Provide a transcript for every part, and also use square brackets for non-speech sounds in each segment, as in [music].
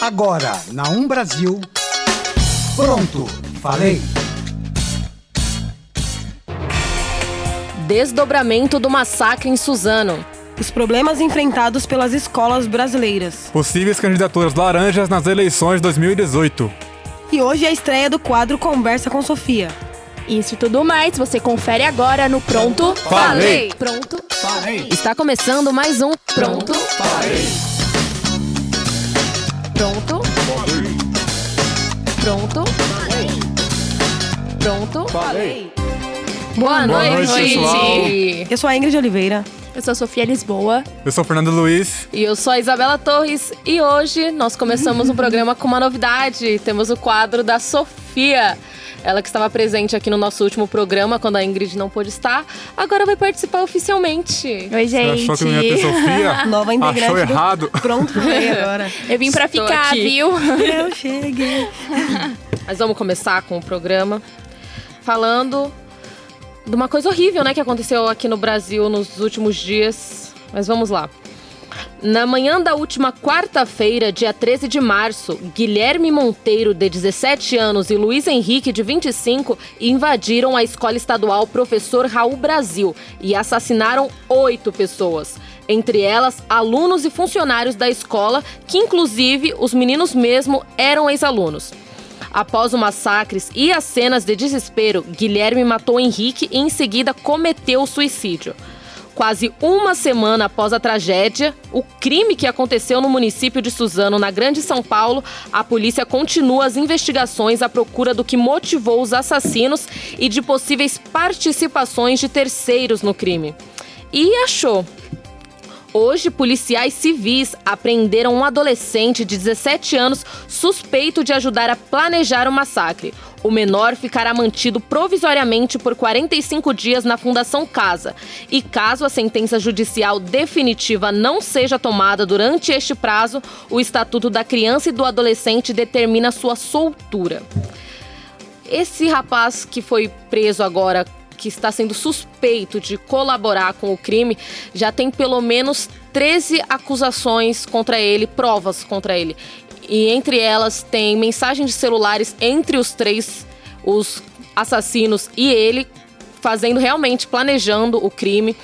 Agora, na Um Brasil. Pronto, falei. Desdobramento do massacre em Suzano. Os problemas enfrentados pelas escolas brasileiras. Possíveis candidaturas laranjas nas eleições de 2018. E hoje é a estreia do quadro Conversa com Sofia. Isso e tudo mais você confere agora no Pronto Falei. Pronto Falei. Está começando mais um Pronto Pronto Pronto Pronto Falei. Boa noite, noite, pessoal. Eu sou a Ingrid Oliveira. Eu sou a Sofia Lisboa Eu sou o Fernando Luiz. E eu sou a Isabela Torres e hoje nós começamos um programa com uma novidade. Temos o quadro da Sofia. Ela que estava presente aqui no nosso último programa, quando a Ingrid não pôde estar, agora vai participar oficialmente. Oi Você gente achou que não ia ter Sofia? [laughs] Nova integrante Achou do errado? Pronto, falei [laughs] agora. Eu vim pra Estou ficar, aqui. viu? [laughs] Eu cheguei. Mas vamos começar com o programa falando de uma coisa horrível, né, que aconteceu aqui no Brasil nos últimos dias. Mas vamos lá. Na manhã da última quarta-feira, dia 13 de março, Guilherme Monteiro, de 17 anos, e Luiz Henrique, de 25, invadiram a escola estadual Professor Raul Brasil e assassinaram oito pessoas. Entre elas, alunos e funcionários da escola, que inclusive os meninos mesmo eram ex-alunos. Após o massacres e as cenas de desespero, Guilherme matou Henrique e em seguida cometeu o suicídio. Quase uma semana após a tragédia, o crime que aconteceu no município de Suzano, na Grande São Paulo, a polícia continua as investigações à procura do que motivou os assassinos e de possíveis participações de terceiros no crime. E achou. Hoje, policiais civis apreenderam um adolescente de 17 anos suspeito de ajudar a planejar o massacre. O menor ficará mantido provisoriamente por 45 dias na Fundação Casa. E caso a sentença judicial definitiva não seja tomada durante este prazo, o Estatuto da Criança e do Adolescente determina sua soltura. Esse rapaz que foi preso agora, que está sendo suspeito de colaborar com o crime, já tem pelo menos 13 acusações contra ele, provas contra ele. E entre elas tem mensagens de celulares entre os três, os assassinos e ele, fazendo realmente, planejando o crime.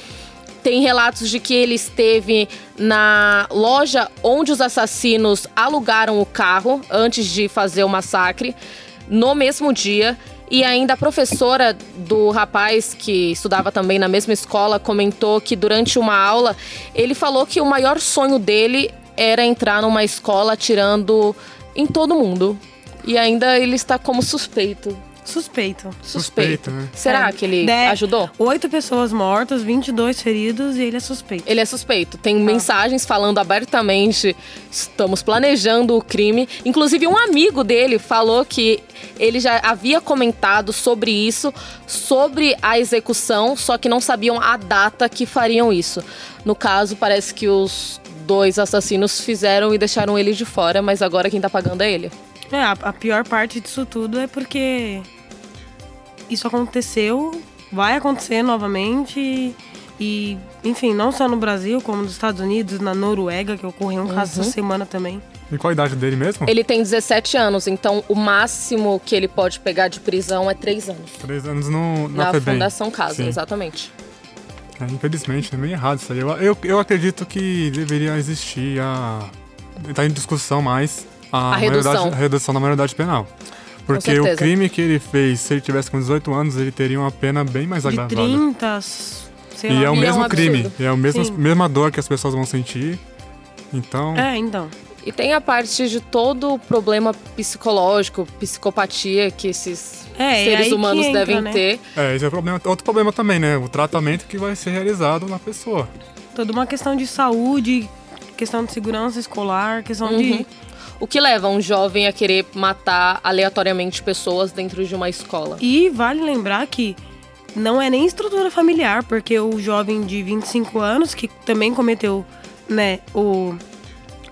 Tem relatos de que ele esteve na loja onde os assassinos alugaram o carro antes de fazer o massacre, no mesmo dia. E ainda a professora do rapaz, que estudava também na mesma escola, comentou que durante uma aula ele falou que o maior sonho dele era entrar numa escola atirando em todo mundo. E ainda ele está como suspeito. Suspeito. Suspeito. Suspeito, né? Será É, que ele de- ajudou? Oito pessoas mortas, 22 feridos e ele é suspeito. Ele é suspeito. Tem mensagens falando abertamente: estamos planejando o crime. Inclusive, um amigo dele falou que ele já havia comentado sobre isso, sobre a execução, só que não sabiam a data que fariam isso. No caso, parece que os dois assassinos fizeram e deixaram ele de fora, mas agora quem tá pagando é ele. É, a, a pior parte disso tudo é porque isso aconteceu, vai acontecer novamente e, enfim, não só no Brasil, como nos Estados Unidos, na Noruega, que ocorreu um caso essa semana também. E qual a idade dele mesmo? Ele tem 17 anos, então o máximo que ele pode pegar de prisão é 3 anos. Três anos no, na, Na FEBEM. Fundação Casa, Sim. exatamente. É, infelizmente, é meio errado isso aí. Eu, eu, eu acredito que deveria existir a. Tá em discussão mais a, A redução. a redução da maioridade penal. Porque o crime que ele fez, se ele tivesse com 18 anos, ele teria uma pena bem mais De agravada. 30, sei E lá. é o E é mesmo um crime, é a mesma, Sim. mesma dor que as pessoas vão sentir. Então, É, então. E tem a parte de todo o problema psicológico, psicopatia que esses É, é seres humanos entra, devem né? ter. é, esse é o problema. Outro problema também, né? O tratamento que vai ser realizado na pessoa. Toda uma questão de saúde, questão de segurança escolar, questão Uhum. de. O que leva um jovem a querer matar aleatoriamente pessoas dentro de uma escola? E vale lembrar que não é nem estrutura familiar, porque o jovem de 25 anos, que também cometeu né, o,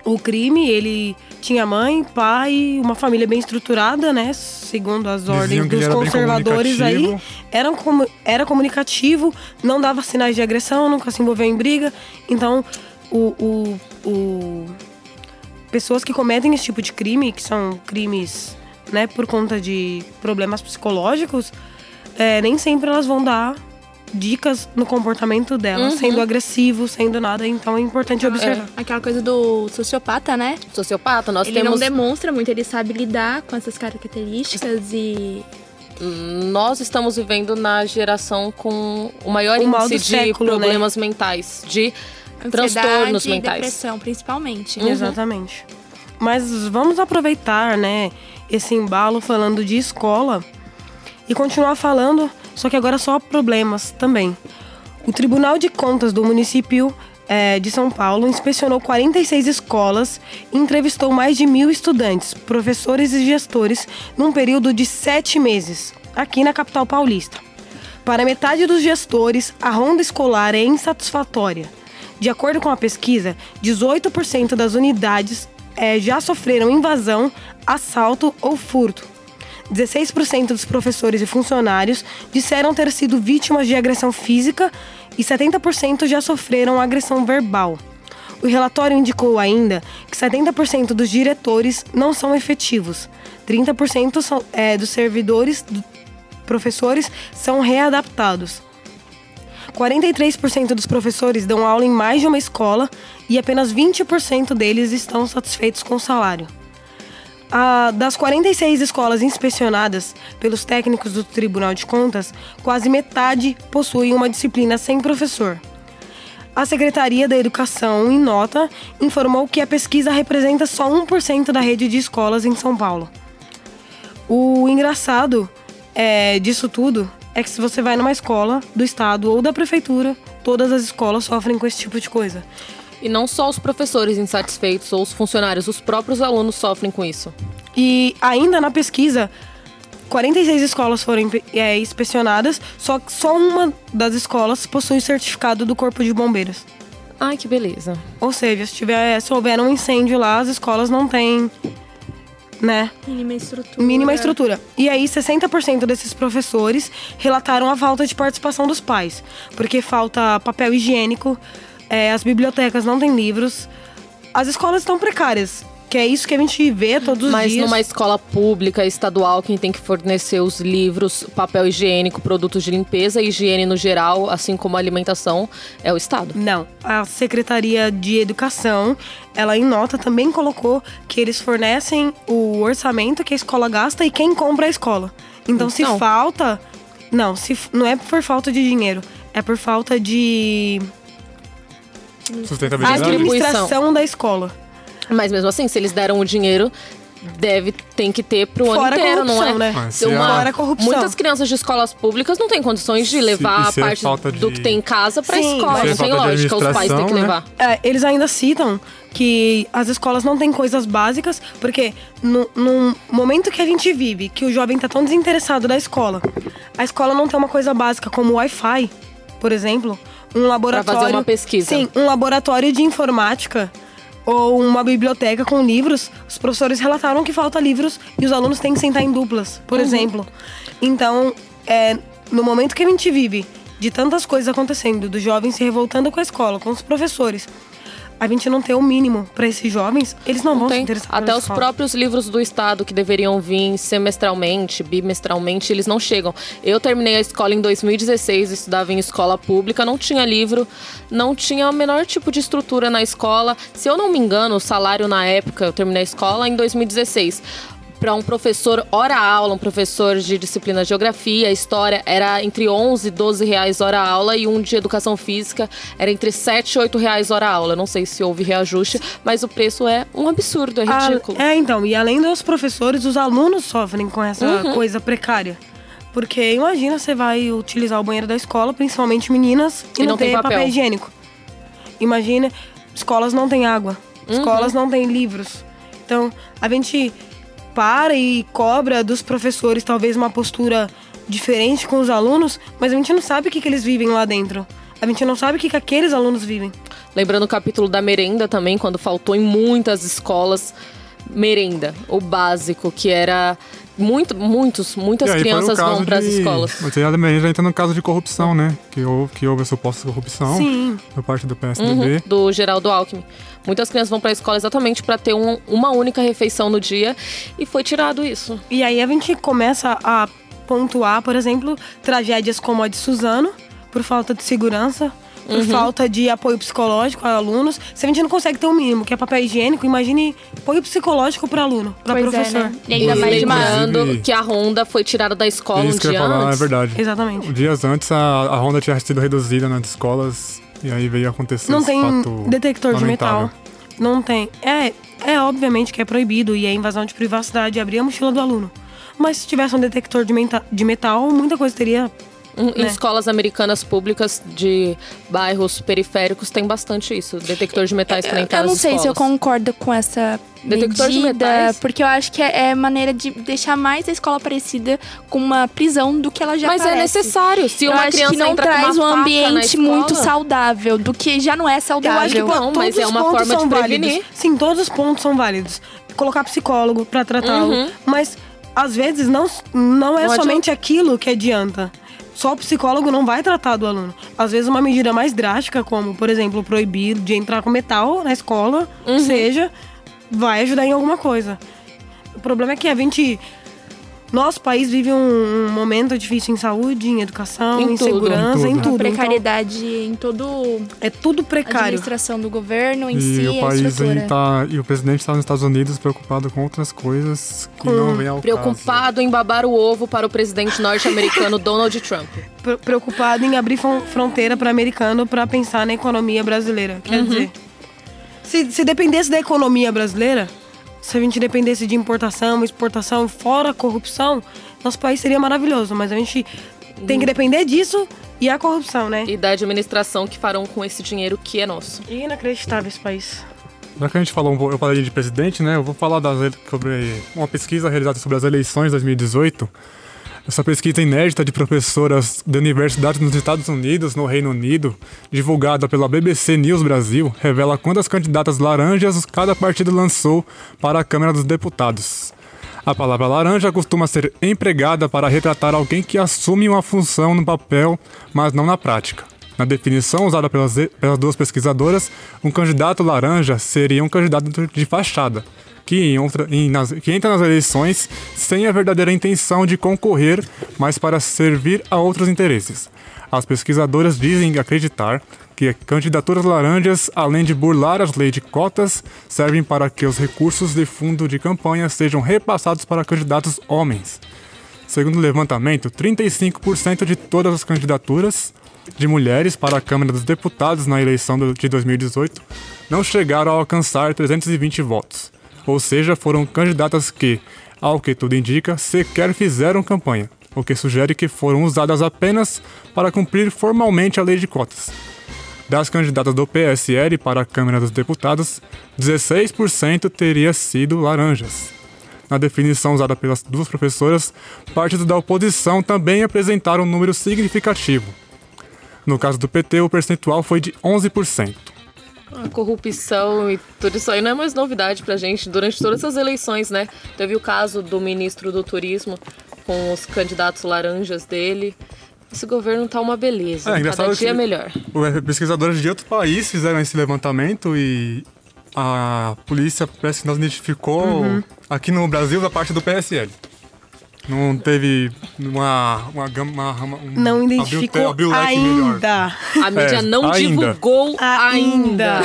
o crime, ele tinha mãe, pai, uma família bem estruturada, né? Segundo as ordens dos conservadores aí. Era, comu- era comunicativo, não dava sinais de agressão, nunca se envolveu em briga. Então, o, o, o, pessoas que cometem esse tipo de crime, que são crimes, né, por conta de problemas psicológicos, é, nem sempre elas vão dar dicas no comportamento dela, sendo agressivo, sendo nada. Então é importante observar. Aquela coisa do sociopata, né? Sociopata, nós ele temos. não demonstra muito, ele sabe lidar com essas características e. Nós estamos vivendo na geração com o maior O índice de século, né? problemas mentais, de transtornos Ansiedade e mentais. depressão, principalmente. Uhum. Exatamente. Mas vamos aproveitar, né, esse embalo falando de escola e continuar falando, só que agora só problemas também. O Tribunal de Contas do município eh, de São Paulo inspecionou 46 escolas e entrevistou mais de mil estudantes, professores e gestores num período de sete meses, aqui na capital paulista. Para metade dos gestores, a ronda escolar é insatisfatória. De acordo com a pesquisa, 18% das unidades eh, já sofreram invasão, assalto ou furto. 16% dos professores e funcionários disseram ter sido vítimas de agressão física e 70% já sofreram agressão verbal. O relatório indicou ainda que 70% dos diretores não são efetivos, 30% são, eh, dos servidores, do- professores, são readaptados. 43% dos professores dão aula em mais de uma escola e apenas 20% deles estão satisfeitos com o salário. Ah, das 46 escolas inspecionadas pelos técnicos do Tribunal de Contas, quase metade possuem uma disciplina sem professor. A Secretaria da Educação, em nota, informou que a pesquisa representa só 1% da rede de escolas em São Paulo. O engraçado é, disso tudo é que se você vai numa escola do estado ou da prefeitura, todas as escolas sofrem com esse tipo de coisa. E não só os professores insatisfeitos ou os funcionários, os próprios alunos sofrem com isso. E ainda na pesquisa, 46 escolas foram é, inspecionadas, só que só uma das escolas possui certificado do Corpo de Bombeiros. Ai, que beleza. Ou seja, se, tiver, se houver um incêndio lá, as escolas não têm, né, Mínima estrutura. mínima estrutura. E aí, 60% desses professores relataram a falta de participação dos pais, porque falta papel higiênico, é, as bibliotecas não têm livros, as escolas estão precárias, que é isso que a gente vê todos os Mas dias. numa escola pública, estadual, quem tem que fornecer os livros, papel higiênico, produtos de limpeza e higiene no geral, assim como a alimentação, é o Estado. Não, a Secretaria de Educação, ela em nota também colocou que eles fornecem o orçamento que a escola gasta e quem compra a escola. Então, se Então. falta, não, se não é por falta de dinheiro, é por falta de Sustentabilidade. administração da escola. Mas mesmo assim, se eles deram o dinheiro, deve tem que ter pro ano Fora a inteiro, não é? corrupção, né? Se se uma- Fora a corrupção. Muitas crianças de escolas públicas não têm condições de levar e a se é parte falta do de- que tem em casa pra Sim, escola. mas- Não Se é tem de lógica, os pais têm que administração, né? levar. É, eles ainda citam que as escolas não têm coisas básicas, porque no, no momento que a gente vive, que o jovem tá tão desinteressado da escola, a escola não tem uma coisa básica como Wi-Fi, por exemplo, um laboratório. fazer uma pesquisa. Sim, um laboratório de informática ou uma biblioteca com livros. Os professores relataram que falta livros e os alunos têm que sentar em duplas, por Uhum. exemplo. Então, é, no momento que a gente vive de tantas coisas acontecendo, dos jovens se revoltando com a escola, com os professores, a gente não ter o mínimo para esses jovens, eles não, vão se Tem. interessar Até os escola. próprios livros do Estado que deveriam vir semestralmente, bimestralmente, eles não chegam. Eu terminei a escola em 2016, estudava em escola pública, não tinha livro, não tinha o menor tipo de estrutura na escola. Se eu não me engano, o salário na época, eu terminei a escola em 2016. Para um professor hora aula, um professor de disciplina de geografia, história, era entre 11 e 12 reais hora aula e um de educação física era entre 7 e 8 reais hora aula. Não sei se houve reajuste, mas o preço é um absurdo, é Ah, ridículo. é, então, e além dos professores, os alunos sofrem com essa Uhum. coisa precária. Porque imagina, você vai utilizar o banheiro da escola, principalmente meninas, e, E não, não tem tem papel. papel. higiênico. Imagina, escolas não têm água, Uhum. escolas não têm livros. Então, a gente para e cobra dos professores talvez uma postura diferente com os alunos, mas a gente não sabe o que, que eles vivem lá dentro. A gente não sabe o que, que aqueles alunos vivem. Lembrando o capítulo da merenda também, quando faltou em muitas escolas merenda, o básico, que era muito, muitos, muitas aí crianças vão para as escolas. Você já também já entra no caso de corrupção, né? Que houve, que houve a suposta corrupção Sim. por parte do Uhum, PSDB. do Geraldo Alckmin. Muitas crianças vão para a escola exatamente para ter um- uma única refeição no dia e foi tirado isso. E aí a gente começa a pontuar, por exemplo, tragédias como a de Suzano, por falta de segurança, por Uhum. falta de apoio psicológico a alunos. Se a gente não consegue ter o mínimo, que é papel higiênico, imagine apoio psicológico para aluno, para Pois professor. é, né? E ainda e mais de lembrando que a Honda foi tirada da escola Isso um que eu dia ia falar, antes. é verdade. Exatamente. Dias antes, a, a Honda tinha sido reduzida nas escolas e aí veio acontecer Não esse tem fato detector de lamentável. metal. Não tem. É, é obviamente que é proibido e é invasão de privacidade abrir a mochila do aluno. Mas se tivesse um detector de, menta- de metal, muita coisa teria. Em né? escolas americanas públicas de bairros periféricos tem bastante isso, detector de metais para entrar Eu não sei se eu escolas. concordo com essa Detector de medida, metais? porque eu acho que é, é maneira de deixar mais a escola parecida com uma prisão do que ela já Mas é parece. necessário. Se eu uma acho criança que não entra com traz uma um ambiente escola- muito saudável, do que já não é saudável. Eu acho que Não, todos mas é uma forma de prevenir. válidos. Sim, todos os pontos são válidos. Colocar psicólogo pra tratá-lo. Uhum. Mas às vezes não, não é Não somente aquilo que adianta. Só o psicólogo não vai tratar do aluno. Às vezes uma medida mais drástica, como, por exemplo, proibir de entrar com metal na escola, Uhum. seja, vai ajudar em alguma coisa. O problema é que a gente. Nosso país vive um, um momento difícil em saúde, em educação, Em em, tudo. segurança, Em em tudo. tudo. Então, precariedade em todo é tudo a precário. administração do governo em E si, o a país aí tá. E o presidente está nos Estados Unidos preocupado com outras coisas que não vem ao Preocupado em babar o ovo para o presidente norte-americano Donald Trump. pre- preocupado em abrir fron- fronteira para americano para pensar na economia brasileira. Quer Uhum. dizer, se, se dependesse da economia brasileira, se a gente dependesse de importação, exportação, fora a corrupção, nosso país seria maravilhoso. Mas a gente tem que depender disso e a corrupção, né? E da administração que farão com esse dinheiro que é nosso. Inacreditável esse país. Já que a gente falou, um pouco- eu falei de presidente, né? Eu vou falar das, sobre uma pesquisa realizada sobre as eleições de 2018. Essa pesquisa inédita de professoras de universidades nos Estados Unidos, no Reino Unido, divulgada pela BBC News Brasil, revela quantas candidatas laranjas cada partido lançou para a Câmara dos Deputados. A palavra laranja costuma ser empregada para retratar alguém que assume uma função no papel, mas não na prática. Na definição usada pelas, pelas duas pesquisadoras, um candidato laranja seria um candidato de fachada, que, entra, em- nas- que entra nas eleições sem a verdadeira intenção de concorrer, mas para servir a outros interesses. As pesquisadoras dizem acreditar que candidaturas laranjas, além de burlar as leis de cotas, servem para que os recursos de fundo de campanha sejam repassados para candidatos homens. Segundo o levantamento, 35% de todas as candidaturas de mulheres para a Câmara dos Deputados na eleição de 2018 não chegaram a alcançar 320 votos. Ou seja, foram candidatas que, ao que tudo indica, sequer fizeram campanha, o que sugere que foram usadas apenas para cumprir formalmente a lei de cotas. Das candidatas do PSL para a Câmara dos Deputados, 16% teria sido laranjas. Na definição usada pelas duas professoras, partidos da oposição também apresentaram um número significativo. No caso do PT, o percentual foi de 11%. A corrupção e tudo isso aí não é mais novidade pra gente durante todas essas eleições, né? Teve o caso do ministro do Turismo com os candidatos laranjas dele. Esse governo tá uma beleza. É, engraçado Cada dia é melhor. Pesquisadores de outro país fizeram esse levantamento e a polícia parece que não identificou aqui no Brasil a parte do PSL. Não teve uma. uma, uma, uma um- Não abriu- identificou abriu o melhor. ainda. A mídia É, não ainda. divulgou ainda. Ainda.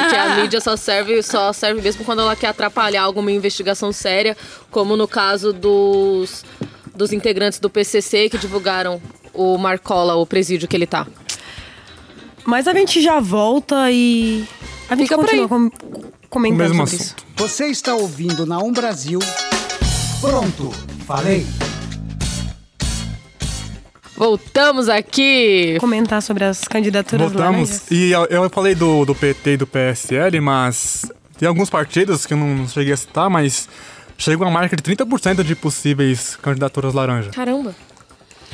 Porque a mídia só [laughs] serve, só serve mesmo quando ela quer atrapalhar alguma investigação séria, como no caso dos, dos integrantes do PCC que divulgaram o Marcola, o presídio que ele tá. Mas a gente já volta e. A gente Fica por continua aí. com- O comentando mesmo sobre isso. assunto. Você está ouvindo na Um Brasil. Pronto, falei. Voltamos aqui. Comentar sobre as candidaturas Voltamos. laranjas. E eu, eu falei do, do PT e do PSL, mas tem alguns partidos que eu não cheguei a citar, mas chega uma marca de 30% de possíveis candidaturas laranja. Caramba.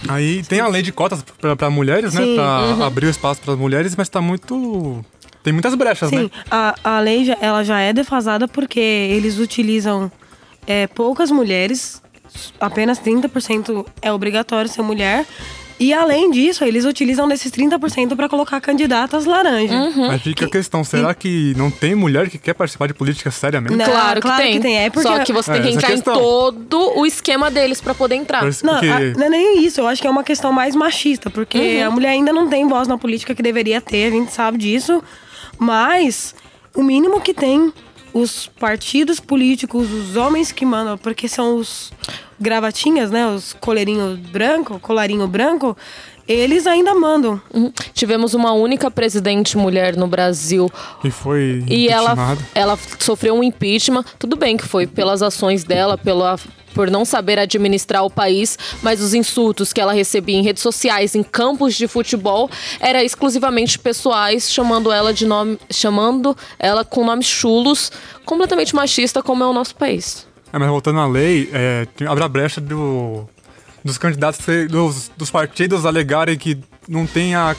Aí tem a lei de cotas para mulheres, né? Sim. Pra abrir o espaço para as mulheres, mas tá muito. Tem muitas brechas, Sim, né? a, a lei já, ela já é defasada porque eles utilizam é, poucas mulheres apenas 30% é obrigatório ser mulher. E além disso, eles utilizam desses 30% para colocar candidatas laranja. Uhum. Mas fica a questão, será que não tem mulher que quer participar de política seriamente? Não, claro, claro que, tem. que tem. É porque- Só que você tem É, que essa entrar em todo o esquema deles pra poder entrar. Parece Não, que- a- não é nem isso. Eu acho que é uma questão mais machista, porque a mulher ainda não tem voz na política que deveria ter, a gente sabe disso. Mas o mínimo que tem os partidos políticos, os homens que mandam, porque são os gravatinhas, né? Os coleirinhos branco, colarinho branco, eles ainda mandam. Uhum. Tivemos uma única presidente mulher no Brasil que foi e ela, ela sofreu um impeachment. Tudo bem que foi pelas ações dela, pela, por não saber administrar o país, mas os insultos que ela recebia em redes sociais, em campos de futebol, era exclusivamente pessoais, chamando ela de nome, chamando ela com nomes chulos, completamente machista, como é o nosso país. É, mas voltando à lei, é, abre a brecha do, dos candidatos, dos, dos partidos alegarem que não tem a,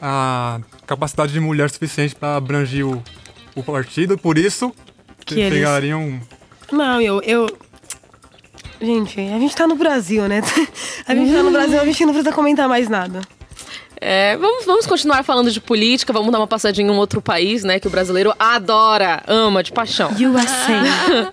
a capacidade de mulher suficiente para abranger o, o partido, por isso Que eles- pegariam. Não, eu, eu. Gente, a gente tá no Brasil, né? [laughs] A gente tá no Brasil, a gente não precisa comentar mais nada. É, vamos, vamos continuar falando de política, vamos dar uma passadinha em um outro país, né, que o brasileiro adora, ama de paixão. USA.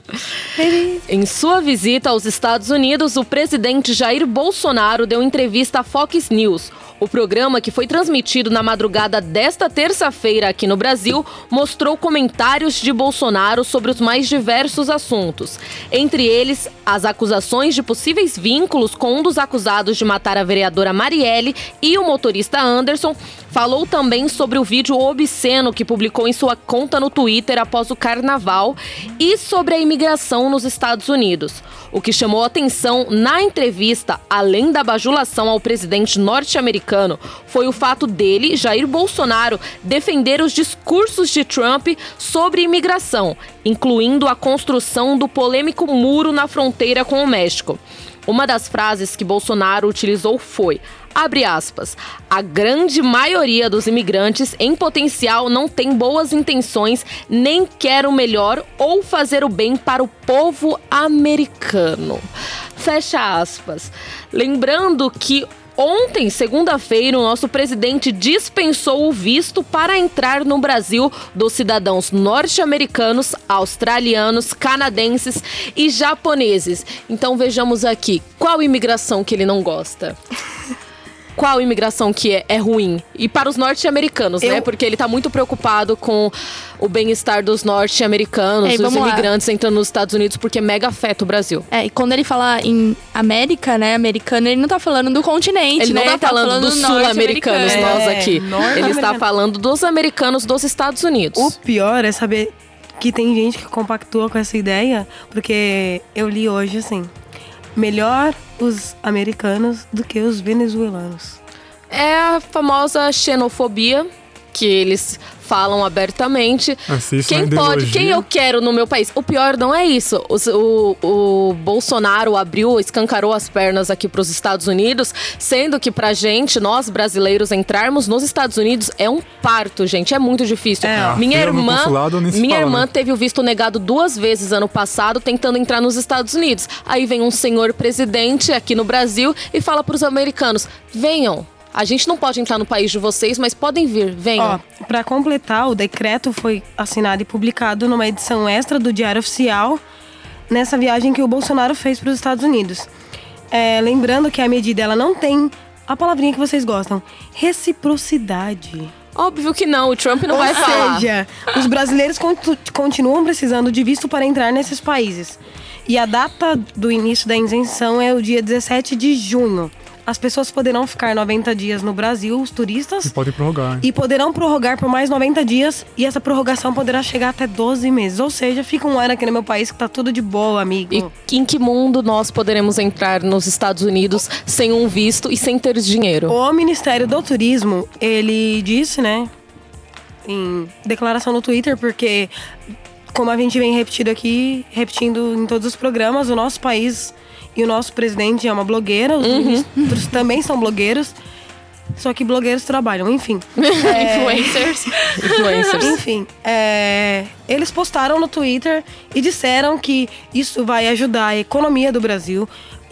[laughs] Em sua visita aos Estados Unidos, o presidente Jair Bolsonaro deu entrevista à Fox News. O programa, que foi transmitido na madrugada desta terça-feira aqui no Brasil, mostrou comentários de Bolsonaro sobre os mais diversos assuntos. Entre eles, as acusações de possíveis vínculos com um dos acusados de matar a vereadora Marielle e o motorista Anderson. Falou também sobre o vídeo obsceno que publicou em sua conta no Twitter após o carnaval e sobre a imigração nos Estados Unidos. O que chamou atenção na entrevista, além da bajulação ao presidente norte-americano, foi o fato dele, Jair Bolsonaro, defender os discursos de Trump sobre imigração, incluindo a construção do polêmico muro na fronteira com o México. Uma das frases que Bolsonaro utilizou foi: abre aspas, a grande maioria dos imigrantes em potencial não tem boas intenções, nem quer o melhor ou fazer o bem para o povo americano. Fecha aspas. Lembrando que Ontem, segunda-feira, o nosso presidente dispensou o visto para entrar no Brasil dos cidadãos norte-americanos, australianos, canadenses e japoneses. Então vejamos aqui, qual imigração que ele não gosta? Qual imigração que é, é ruim? E para os norte-americanos, né? Eu- Porque ele tá muito preocupado com o bem-estar dos norte-americanos, É, dos vamos lá. imigrantes entrando nos Estados Unidos, porque mega afeta o Brasil. É, e quando ele fala em América, né, americano, ele não tá falando do continente, Ele né? não tá falando dos sul-americanos, norte-americano. nós É, aqui. Ele está falando dos americanos dos Estados Unidos. O pior é saber que tem gente que compactua com essa ideia, porque eu li hoje assim: melhor os americanos do que os venezuelanos. É a famosa xenofobia que eles falam abertamente. É quem pode, quem eu quero no meu país? O pior não é isso. Os- O, o Bolsonaro abriu, escancarou as pernas aqui para os Estados Unidos, sendo que pra gente, nós brasileiros, entrarmos nos Estados Unidos é um parto, gente. É muito difícil. É, minha irmã, consulado minha fala, irmã né? teve o visto negado duas vezes ano passado, tentando entrar nos Estados Unidos. Aí vem um senhor presidente aqui no Brasil e fala para os americanos: venham. A gente não pode entrar no país de vocês, mas podem vir, venham. Ó, pra completar, o decreto foi assinado e publicado numa edição extra do Diário Oficial nessa viagem que o Bolsonaro fez para os Estados Unidos. É, lembrando que a medida ela não tem a palavrinha que vocês gostam, reciprocidade. Óbvio que não, o Trump não Ou vai falar. seja, os brasileiros continuam precisando de visto para entrar nesses países. E a data do início da isenção é o dia 17 de junho. As pessoas poderão ficar 90 dias no Brasil, os turistas, E pode prorrogar. hein? e poderão prorrogar por mais 90 dias. E essa prorrogação poderá chegar até 12 meses. Ou seja, fica um ano aqui no meu país que tá tudo de boa, amigo. E em que mundo nós poderemos entrar nos Estados Unidos sem um visto e sem ter dinheiro? O Ministério do Turismo, ele disse, né, em declaração no Twitter, porque como a gente vem repetido aqui, repetindo em todos os programas, o nosso país e o nosso presidente é uma blogueira, os ministros também são blogueiros, só que blogueiros trabalham, enfim. [laughs] Influencers. Influencers. Enfim, é, eles postaram no Twitter e disseram que isso vai ajudar a economia do Brasil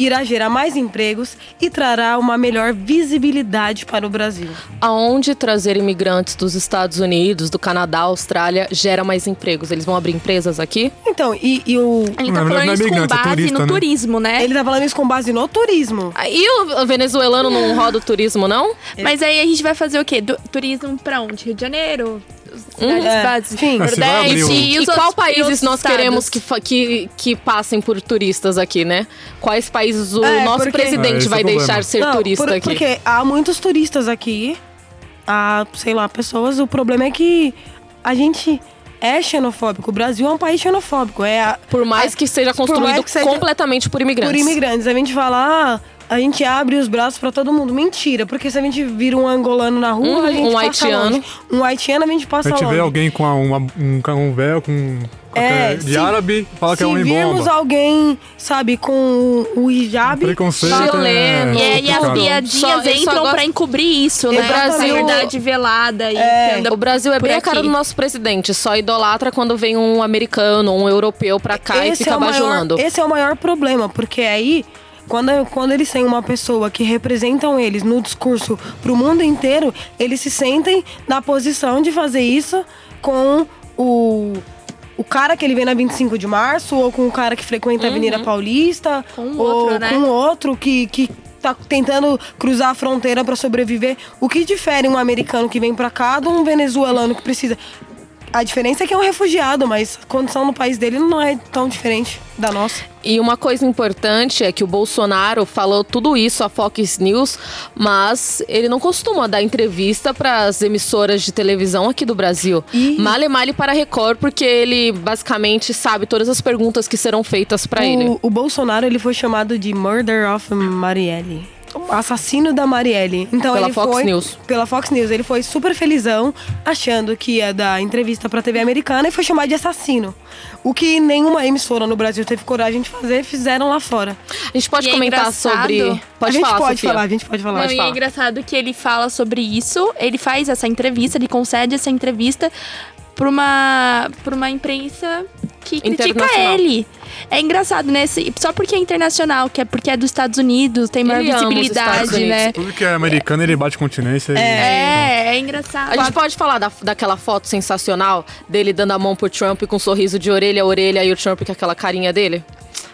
irá gerar mais empregos e trará uma melhor visibilidade para o Brasil. Aonde trazer imigrantes dos Estados Unidos, do Canadá, Austrália, gera mais empregos? Eles vão abrir empresas aqui? Então, e, e o. Ele tá verdade, falando não é isso com é base turista, no né? turismo, né? Ele tá falando isso com base no turismo. Ah, E o venezuelano não roda o turismo, não? Mas aí a gente vai fazer o quê? Du- turismo pra onde? Rio de Janeiro? Cidades É, sim. Nordeste? E, E, os qual e países nós estados? queremos que, que, que passem por turistas aqui, né? Quais países o É, nosso porque- É, presidente esse é vai deixar ser Não, turista por- aqui? Porque há muitos turistas aqui, há, sei lá, pessoas. O problema é que a gente é xenofóbico. O Brasil é um país xenofóbico. É a- Por mais a- que seja por construído mais que seja completamente por imigrantes. por imigrantes. A gente fala, ah, a gente abre os braços pra todo mundo. Mentira, porque se a gente vira um angolano na rua, Uhum, a gente um passa haitiano. longe. Um haitiano, a gente A passa gente longe. vê alguém com a- uma- um, com um véu, com qualquer- de se- árabe, fala que é Se homem virmos bomba. alguém, sabe, com o hijab... Preconceito Chileno. E, aí as piadinhas entram gosta- pra encobrir isso, né? O Brasil- A verdade velada e É, O Brasil é bem a aqui. cara do nosso presidente. Só idolatra quando vem um americano, um europeu pra cá e fica é o maior, bajulando. esse é o maior problema, porque aí, quando, quando eles têm uma pessoa que representam eles no discurso pro mundo inteiro, eles se sentem na posição de fazer isso com o. O cara que ele vê na 25 de março, ou com o cara que frequenta a Avenida Paulista, Com o ou outro, né? com outro que, que tá tentando cruzar a fronteira pra sobreviver. O que difere um americano que vem pra cá de um venezuelano que precisa. A diferença é que é um refugiado, mas a condição no país dele não é tão diferente da nossa. E uma coisa importante é que o Bolsonaro falou tudo isso à Fox News, mas ele não costuma dar entrevista para as emissoras de televisão aqui do Brasil. E- Male male para Record, porque ele basicamente sabe todas as perguntas que serão feitas para ele. O, o Bolsonaro ele foi chamado de Murder of Marielle. O assassino da Marielle. Então Pela ele Fox foi, News. Pela Fox News. Ele foi super felizão, achando que ia dar entrevista pra TV americana e foi chamado de assassino. O que nenhuma emissora no Brasil teve coragem de fazer, fizeram lá fora. A gente pode E é comentar engraçado. sobre. Pode a gente falar, pode Sofia. falar, a gente pode falar. Não, Pode e é falar. engraçado que ele fala sobre isso, ele faz essa entrevista, ele concede essa entrevista pra uma, pra uma imprensa que critica ele. É engraçado, né? Se- Só porque é internacional, que é porque é dos Estados Unidos, tem maior Ele visibilidade, né? Tudo que é americano, ele bate continência. e- É, é engraçado. A gente pode falar da, daquela foto sensacional dele dando a mão pro Trump com um sorriso de orelha a orelha e o Trump com aquela carinha dele?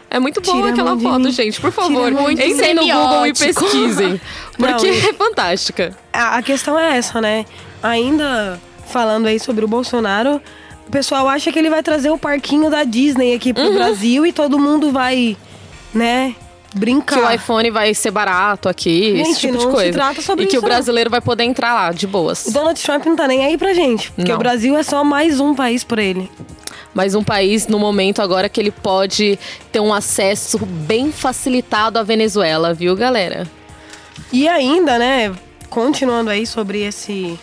É muito boa Tira aquela foto, gente. Por favor, entrem no Google e pesquisem. [laughs] Porque Não, é fantástica. A, a questão é essa, né? Ainda falando aí sobre o Bolsonaro, o pessoal acha que ele vai trazer o parquinho da Disney aqui Uhum. pro Brasil e todo mundo vai, né, brincar. Que o iPhone vai ser barato aqui, esse Gente, tipo de não se coisa. trata sobre e que o brasileiro vai poder entrar lá, de O boas. Donald Trump não tá nem aí pra gente, porque Não. o Brasil é só mais um país pra ele. Mas um país, no momento agora, que ele pode ter um acesso bem facilitado à Venezuela, viu, galera? E ainda, né, continuando aí sobre esse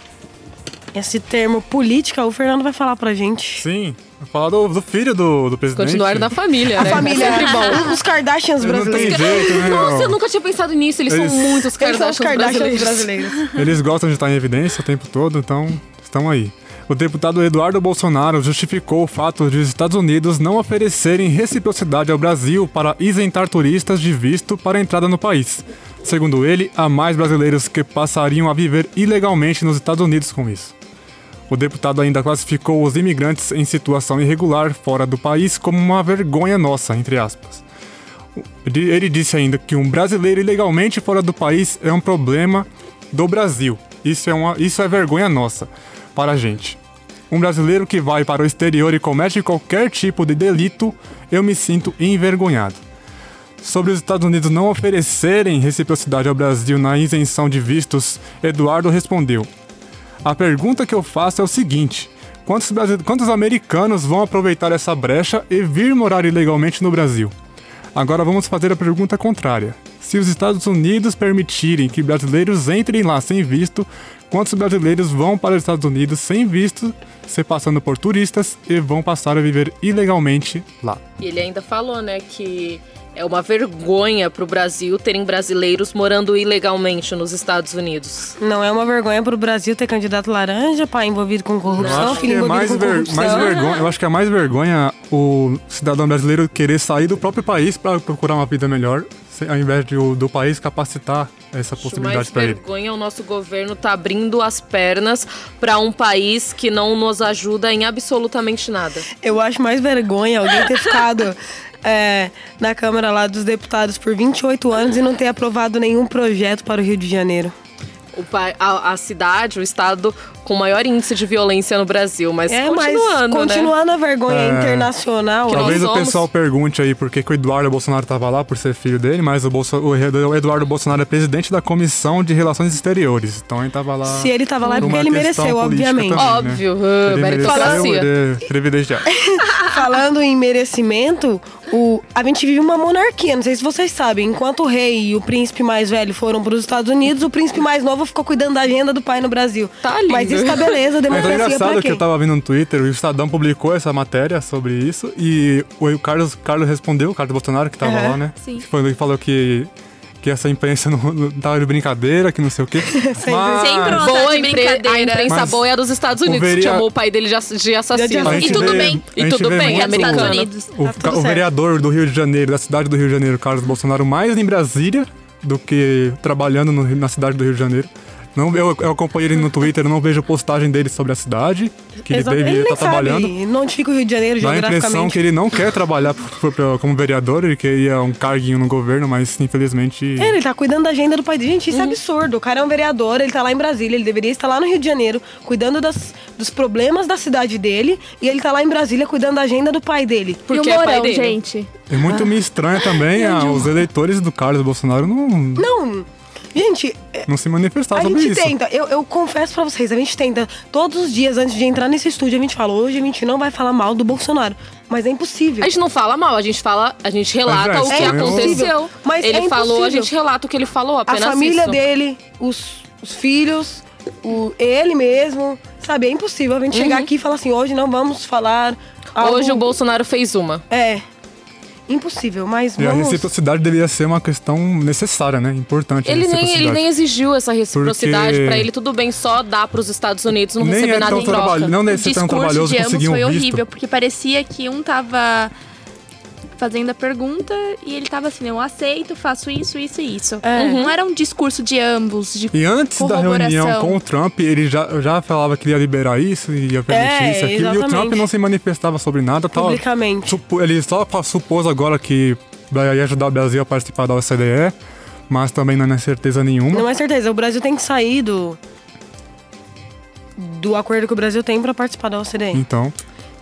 esse termo política, o Fernando vai falar pra gente. Sim. Vou falar do, do filho do, do presidente. Continuar na família, A né? família, É [laughs] sempre bom. os Kardashians Ele não tem brasileiros. jeito, né? Nossa, eu nunca tinha pensado nisso. Eles, Eles- são muitos Eles são os Kardashians, Kardashians brasileiros. brasileiros. Eles gostam de estar em evidência o tempo todo, então estão aí. O deputado Eduardo Bolsonaro justificou o fato de os Estados Unidos não oferecerem reciprocidade ao Brasil para isentar turistas de visto para a entrada no país. Segundo ele, há mais brasileiros que passariam a viver ilegalmente nos Estados Unidos com isso. O deputado ainda classificou os imigrantes em situação irregular fora do país como uma vergonha nossa, entre aspas. Ele disse ainda que um brasileiro ilegalmente fora do país é um problema do Brasil. Isso é, uma, isso é vergonha nossa, para a gente. Um brasileiro que vai para o exterior e comete qualquer tipo de delito, eu me sinto envergonhado. Sobre os Estados Unidos não oferecerem reciprocidade ao Brasil na isenção de vistos, Eduardo respondeu: A pergunta que eu faço é o seguinte: quantos, quantos americanos vão aproveitar essa brecha e vir morar ilegalmente no Brasil? Agora vamos fazer a pergunta contrária. Se os Estados Unidos permitirem que brasileiros entrem lá sem visto, quantos brasileiros vão para os Estados Unidos sem visto, se passando por turistas e vão passar a viver ilegalmente lá? E ele ainda falou, né, que é uma vergonha pro Brasil terem brasileiros morando ilegalmente nos Estados Unidos. Não é uma vergonha pro Brasil ter candidato laranja, pai envolvido com corrupção, acho que filho é envolvido mais, com ver- corrupção. mais vergonha. Eu acho que é mais vergonha o cidadão brasileiro querer sair do próprio país para procurar uma vida melhor, ao invés de, o- do país capacitar essa Acho mais possibilidade para ele. vergonha o nosso governo tá abrindo as pernas para um país que não nos ajuda em absolutamente nada. Eu acho mais vergonha alguém ter ficado [laughs] é, na Câmara lá dos Deputados por 28 anos e não ter aprovado nenhum projeto para o Rio de Janeiro. O a, a cidade, o estado com maior índice de violência no Brasil, mas É, continuando, mas né? continuando a vergonha É. internacional. Nós Talvez o somos- pessoal pergunte aí por que, que o Eduardo Bolsonaro estava lá, por ser filho dele, mas o, Bolso- o Eduardo Bolsonaro é presidente da Comissão de Relações Exteriores. Então ele estava lá. Se ele tava lá é por porque ele mereceu, obviamente. também, né? Óbvio, uh, Ele meritocracia. privilegiado. [laughs] [laughs] Falando em merecimento, o, a gente vive uma monarquia. Não sei se vocês sabem. Enquanto o rei e o príncipe mais velho foram para os Estados Unidos, o príncipe mais novo ficou cuidando da agenda do pai no Brasil. Tá lindo. Mas isso tá beleza, Mas é democracia engraçado que eu tava vendo no Twitter, o Estadão publicou essa matéria sobre isso e o Carlos, Carlos respondeu, o Carlos Bolsonaro, que tava Aham. lá, né? Sim. Que Ele falou que, que essa imprensa não, não tava de brincadeira, que não sei o quê. [laughs] Mas Sempre uma- Boa de impre- brincadeira. a imprensa Mas boa é a dos Estados Unidos, que verea- chamou o pai dele de, ass- de assassino. A E gente tudo vê- bem. E tudo bem, é muito- Estados americano. Unidos. O, Tá o vereador do Rio de Janeiro, da cidade do Rio de Janeiro, Carlos Bolsonaro, mais em Brasília do que trabalhando no na cidade do Rio de Janeiro. Não, eu, eu acompanho ele no Twitter, não vejo postagem dele sobre a cidade, que ele Exato. deveria nem estar trabalhando. sabe, não fica o Rio de Janeiro Dá a impressão geograficamente. que ele não quer trabalhar por- por- como vereador, ele queria um carguinho no governo, mas infelizmente. É, ele tá cuidando da agenda do pai dele. Gente, isso Uhum. é absurdo. O cara é um vereador, ele tá lá em Brasília, ele deveria estar lá no Rio de Janeiro, cuidando das- dos problemas da cidade dele, e ele tá lá em Brasília cuidando da agenda do pai dele. Porque e é o pai Mourão, dele. gente. É muito me estranho também ah, os eleitores do Carlos Bolsonaro não, Não, gente, é, não se manifestar a sobre gente isso. tenta, eu, eu confesso pra vocês, a gente tenta, todos os dias antes de entrar nesse estúdio, a gente fala, hoje a gente não vai falar mal do Bolsonaro. Mas é impossível. A gente não fala mal, a gente fala, a gente relata Mas é o que estranho. aconteceu. Mas ele é falou, a gente relata o que ele falou, A apenas família isso. dele, os, os filhos, o, ele mesmo, sabe? É impossível a gente chegar aqui e falar assim, hoje não vamos falar. algo- Uhum. Hoje o Bolsonaro fez uma. É. Impossível, mas E a vamos. reciprocidade deveria ser uma questão necessária, né? Importante. Ele nem, ele nem exigiu essa reciprocidade Porque- pra ele, tudo bem só dar pros Estados Unidos, não Nem receber é nada tão em troca. trabalho, não O deve ser tão discurso trabalhoso de ambos conseguir um foi visto. horrível, porque parecia que um tava fazendo a pergunta e ele tava assim, eu aceito, faço isso, isso e isso. É. Não era um discurso de ambos, de E antes da reunião com o Trump, ele já, já falava que ia liberar isso e ia permitir É, isso aqui. E o Trump exatamente. não se manifestava sobre nada. Tal. Publicamente. Ele só supôs agora que vai ajudar o Brasil a participar da OCDE, mas também não é certeza nenhuma. Não é certeza, o Brasil tem que sair do. do acordo que o Brasil tem pra participar da OCDE. Então,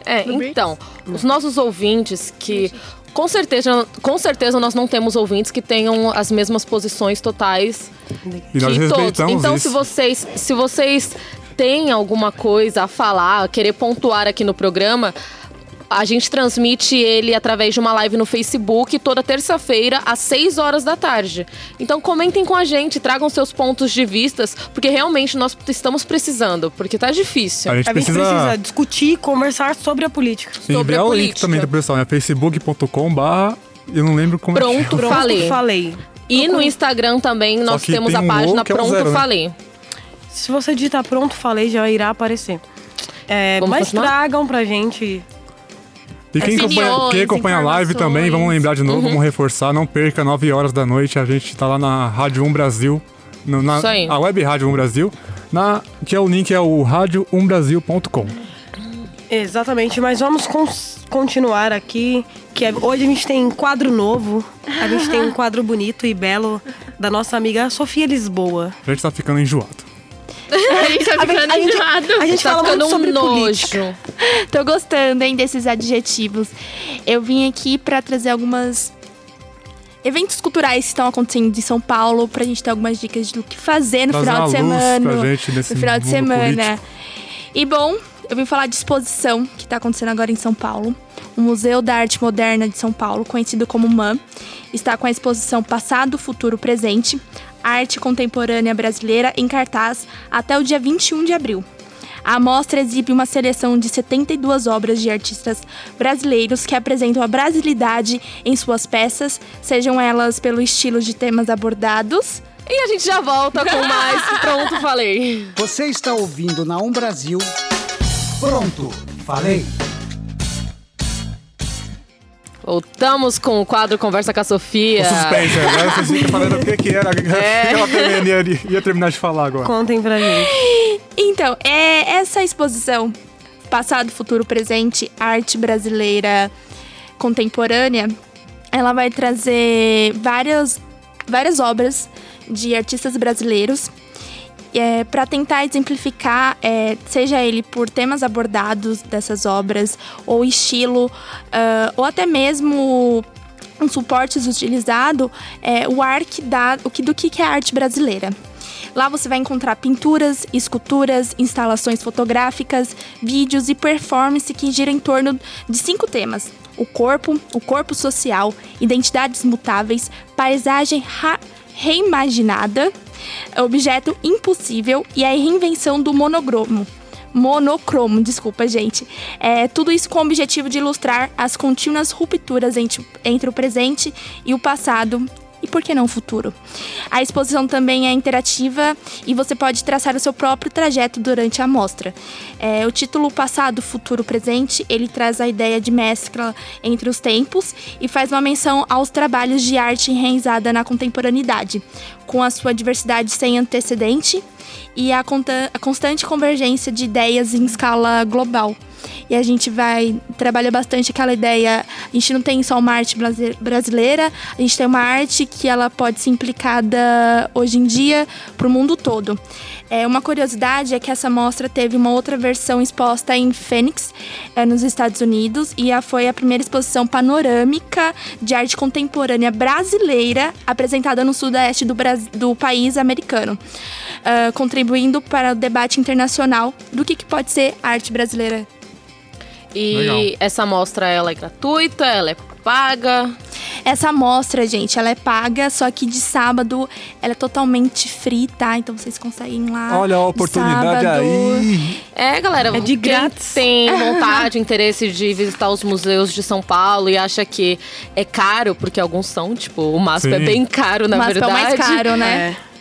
É, então, os nossos ouvintes que. Com certeza, com certeza nós não temos ouvintes que tenham as mesmas posições totais e nós respeitamos Então, isso. se vocês, se vocês têm alguma coisa a falar, a querer pontuar aqui no programa, a gente transmite ele através de uma live no Facebook toda terça-feira às 6 horas da tarde. Então comentem com a gente, tragam seus pontos de vistas, porque realmente nós estamos precisando, porque tá difícil. A gente A gente precisa, precisa discutir, conversar sobre a política. sobre a o link política. também do pessoal, né? facebook.com barra eu não lembro como é que Pronto, Pronto, falei. falei. E no Instagram também nós temos tem a um página é Pronto zero, né? Falei. Se você digitar pronto, falei, já irá aparecer. É, mas continuar? tragam pra gente. E quem acompanha, quem acompanha a live também, vamos lembrar de Uhum. novo, vamos reforçar, não perca 9 horas da noite, a gente tá lá na Rádio 1 Brasil, no- na, Isso aí. a web Rádio 1 Brasil, na, que é o link é o rádio1brasil.com. Exatamente, mas vamos continuar aqui. Que é- hoje a gente tem um quadro novo. A gente tem um quadro bonito e belo da nossa amiga Sofia Lisboa. A gente tá ficando enjoado. [laughs] A gente tá A gente, ficando a gente- enjoado. a gente Tá fala ficando muito um sobre nojo. política. Tô gostando, hein, desses adjetivos. Eu vim aqui pra trazer algumas eventos culturais que estão acontecendo em São Paulo, pra gente ter algumas dicas do que fazer no final de semana. pra gente nesse no final de semana. político. E bom, eu vim falar de exposição que tá acontecendo agora em São Paulo. O Museu da Arte Moderna de São Paulo, conhecido como MAM, está com a exposição Passado, Futuro, Presente, Arte Contemporânea Brasileira em cartaz até o dia 21 de abril. A amostra exibe uma seleção de 72 obras de artistas brasileiros que apresentam a brasilidade em suas peças, sejam elas pelo estilo de temas abordados, E a gente já volta com mais [laughs] Pronto Falei. Você está ouvindo na Um Brasil. Pronto, falei. Voltamos com o quadro Conversa com a Sofia. O suspense, agora vocês ficam falando o que que era, o que É. [laughs] ela ia, ia terminar de falar agora. Contem pra gente. Então, é essa exposição Passado, Futuro, Presente, Arte Brasileira Contemporânea, ela vai trazer várias, várias obras de artistas brasileiros é, para tentar exemplificar, é, seja ele por temas abordados dessas obras, ou estilo, ah, ou até mesmo um suportes utilizado, é, o ar que dá, o que, do que é arte brasileira. Lá você vai encontrar pinturas, esculturas, instalações fotográficas, vídeos e performance que giram em torno de cinco temas: o corpo, o corpo social, identidades mutáveis, paisagem reimaginada, objeto impossível e a reinvenção do monocromo. Monocromo, desculpa, gente. É, tudo isso com o objetivo de ilustrar as contínuas rupturas entre, entre o presente e o passado e por que não o futuro. A exposição também é interativa e você pode traçar o seu próprio trajeto durante a mostra. É, o título Passado, Futuro, Presente, ele traz a ideia de mescla entre os tempos e faz uma menção aos trabalhos de arte enraizada na contemporaneidade, com a sua diversidade sem antecedente e a, a constante convergência de ideias em escala global. E a gente vai trabalhar bastante aquela ideia. A gente não tem só uma arte brasi- brasileira, a gente tem uma arte que ela pode ser implicada hoje em dia para o mundo todo. É, uma curiosidade é que essa mostra teve uma outra versão exposta em Phoenix, é, nos Estados Unidos, e a, foi a primeira exposição panorâmica de arte contemporânea brasileira apresentada no sudoeste do, Bras- do país americano, ah, contribuindo para o debate internacional do que, que pode ser arte brasileira E Legal. essa mostra, ela é gratuita, ela é paga. Essa amostra, gente, ela é paga, só que de sábado ela é totalmente free, tá? Então vocês conseguem ir lá. Olha a de oportunidade sábado. aí. É, galera, É de quem grátis. tem [laughs] vontade, interesse de visitar os museus de São Paulo e acha que é caro, porque alguns são, tipo, o MASP Sim. é bem caro, na Mas é o verdade. mais caro, né? É.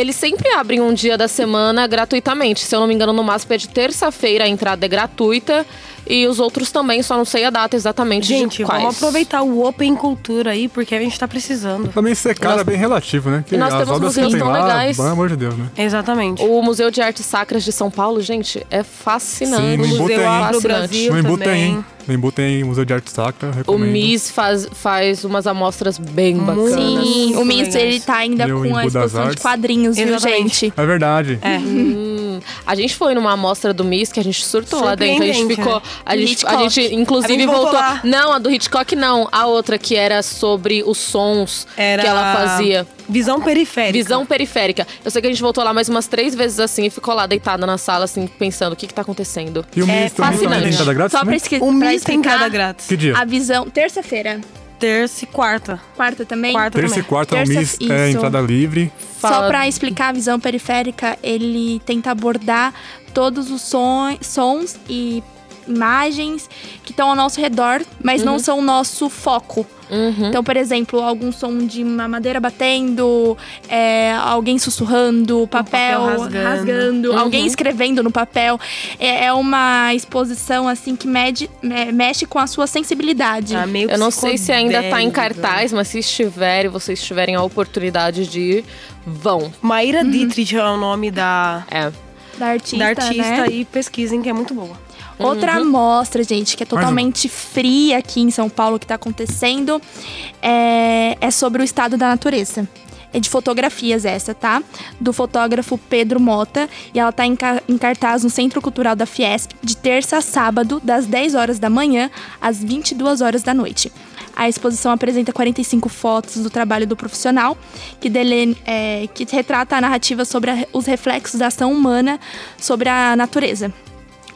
Eles sempre abrem um dia da semana gratuitamente. Se eu não me engano, no MASP é de terça-feira, a entrada é gratuita. E os outros também, só não sei a data exatamente Gente, de quais. vamos aproveitar o Open Cultura aí, porque a gente tá precisando. Também ser cara nós- é bem relativo, né? Que E nós as temos museus tem tão lá, legais. pelo amor de Deus, né? Exatamente. O Museu de Artes Sacras de São Paulo, gente, é fascinante. Sim, no Embu Museu tem. Afro-Brasil No Embu também. hein? No Embu tem Museu de Arte Sacra, O recomendo. MIS faz, faz umas amostras bem bacanas. Sim, o Miss, ele tá ainda o com a exposição de quadrinhos, viu, gente? É verdade. É. Hum, a gente foi numa amostra do Miss que a gente surtou lá dentro. A gente ficou. né? A, gente, a gente, inclusive, A gente voltou voltou. lá. Não, a do Hitchcock não. A outra que era sobre os sons Era que ela fazia. Visão periférica. Visão periférica. Eu sei que a gente voltou lá mais umas três vezes assim e ficou lá deitada na sala, assim, pensando o que, que tá acontecendo. E o É MIS também fascinante. tem entrada grátis, Só pra, esqui- O pra MIS tem explicar entrada grátis. Que dia? a visão. Terça-feira. Terça e quarta. Quarta também? Quarta Terça e também. quarta, o Terça- é isso. entrada livre. Só Fala- pra explicar a visão periférica, ele tenta abordar todos os son- sons e imagens que estão ao nosso redor, mas não são o nosso foco. Uhum. Então, por exemplo, algum som de uma madeira batendo, é, alguém sussurrando, papel, papel rasgando, rasgando. Uhum. alguém escrevendo no papel. É, é uma exposição assim que mede, me- mexe com a sua sensibilidade. Ah, meio Eu não sei se ainda tá em cartaz, mas se estiver e vocês tiverem a oportunidade de ir, vão. Maíra Dietrich é o nome da, É. da artista, da artista né? e pesquisem que é muito boa. Outra amostra, gente, que é totalmente fria aqui em São Paulo que tá acontecendo, é, é sobre o estado da natureza. É de fotografias essa, tá? Do fotógrafo Pedro Mota. E ela tá em, ca- em cartaz no Centro Cultural da Fiesp, de terça a sábado, das 10 horas da manhã às 22 horas da noite. A exposição apresenta 45 fotos do trabalho do profissional, que, dele, é, que retrata a narrativa sobre a- os reflexos da ação humana sobre a natureza.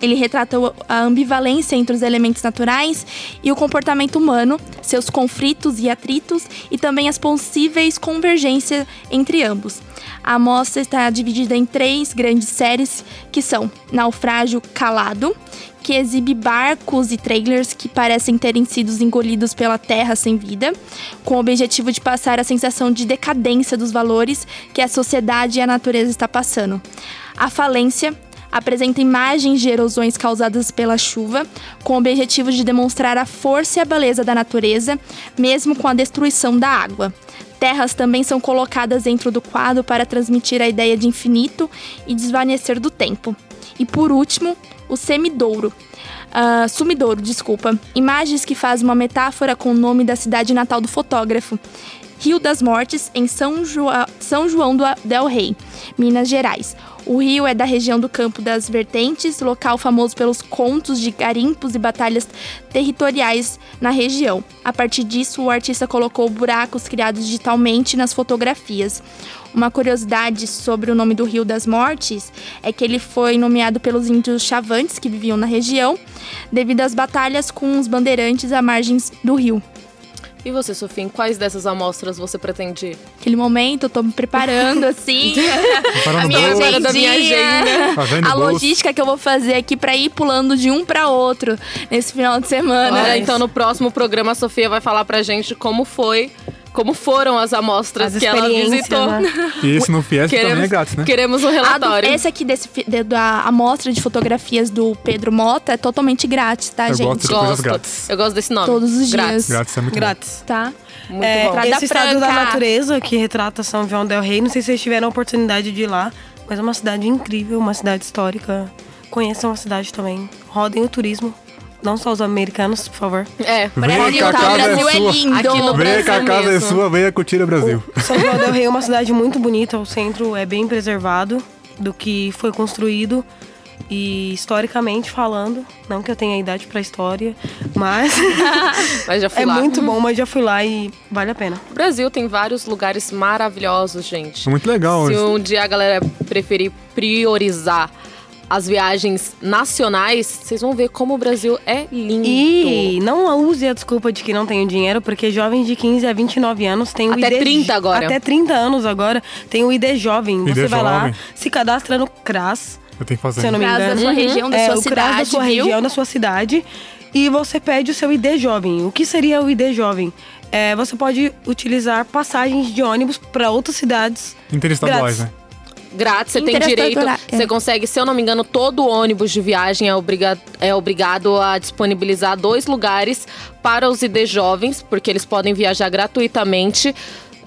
Ele retrata o- a ambivalência entre os elementos naturais e o comportamento humano, seus conflitos e atritos e também as possíveis convergências entre ambos. A amostra está dividida em três grandes séries, que são Naufrágio Calado, que exibe barcos e trailers que parecem terem sido engolidos pela terra sem vida, com o objetivo de passar a sensação de decadência dos valores que a sociedade e a natureza está passando. A falência, apresenta imagens de erosões causadas pela chuva, com o objetivo de demonstrar a força e a beleza da natureza, mesmo com a destruição da água. Terras também são colocadas dentro do quadro para transmitir a ideia de infinito e desvanecer do tempo. E por último, o semidouro. Uh, sumidouro, desculpa. Imagens que fazem uma metáfora com o nome da cidade natal do fotógrafo. Rio das Mortes, em São, Joa São João do Del Rei, Minas Gerais. O rio é da região do Campo das Vertentes, local famoso pelos contos de garimpos e batalhas territoriais na região. A partir disso, o artista colocou buracos criados digitalmente nas fotografias. Uma curiosidade sobre o nome do Rio das Mortes é que ele foi nomeado pelos índios chavantes que viviam na região, devido às batalhas com os bandeirantes à margens do rio. E você, Sofia, em quais dessas amostras você pretende ir? Aquele momento, eu tô me preparando [laughs] assim. a minha agenda. Da minha agenda. a logística que eu vou fazer aqui pra ir pulando de um pra outro nesse final de semana. Olha, então no próximo programa a Sofia vai falar pra gente como foi como foram as amostras as que ela visitou. Né? E isso no Fiesp queremos, também é grátis, né? Queremos um relatório. esse aqui desse, da amostra de fotografias do Pedro Mota é totalmente grátis, tá, eu gente? Gosto de coisas grátis. Eu gosto desse nome. Todos os dias. Grátis. Grátis é muito grátis. Bom. Tá? Muito é, bom. Esse estado da natureza que retrata São João del Rei, não sei se vocês tiveram a oportunidade de ir lá, mas é uma cidade incrível, uma cidade histórica. Conheçam a cidade também. Rodem o turismo. Não só os americanos, por favor. É, Brasil, tá, o Brasil é, é lindo. Aqui no venha que a casa mesmo. é sua, venha curtir o Brasil. O São João del Rei é [laughs] uma cidade muito bonita, o centro é bem preservado do que foi construído. E historicamente falando, não que eu tenha idade pra história, mas. [laughs] mas já fui [laughs] é lá. muito bom, mas já fui lá e vale a pena. O Brasil tem vários lugares maravilhosos, gente. É muito legal. Se um dia a galera preferir priorizar as viagens nacionais, vocês vão ver como o Brasil é lindo. E não use a desculpa de que não tenho dinheiro, porque jovens de 15 a 29 anos têm o Até ID 30 agora. Até 30 anos agora tem o ID jovem. ID Você vai lá, se cadastra no CRAS, Eu tenho que fazer. se eu não me CRAS da sua região, da é, sua o CRAS cidade, da sua viu? região, da sua cidade. E você pede o seu ID jovem. O que seria o ID jovem? É, você pode utilizar passagens de ônibus para outras cidades. Interestaduais, né? Grátis, você tem direito. é. Você consegue, se eu não me engano, todo ônibus de viagem é, obriga é obrigado a disponibilizar dois lugares para os ID jovens, porque eles podem viajar gratuitamente.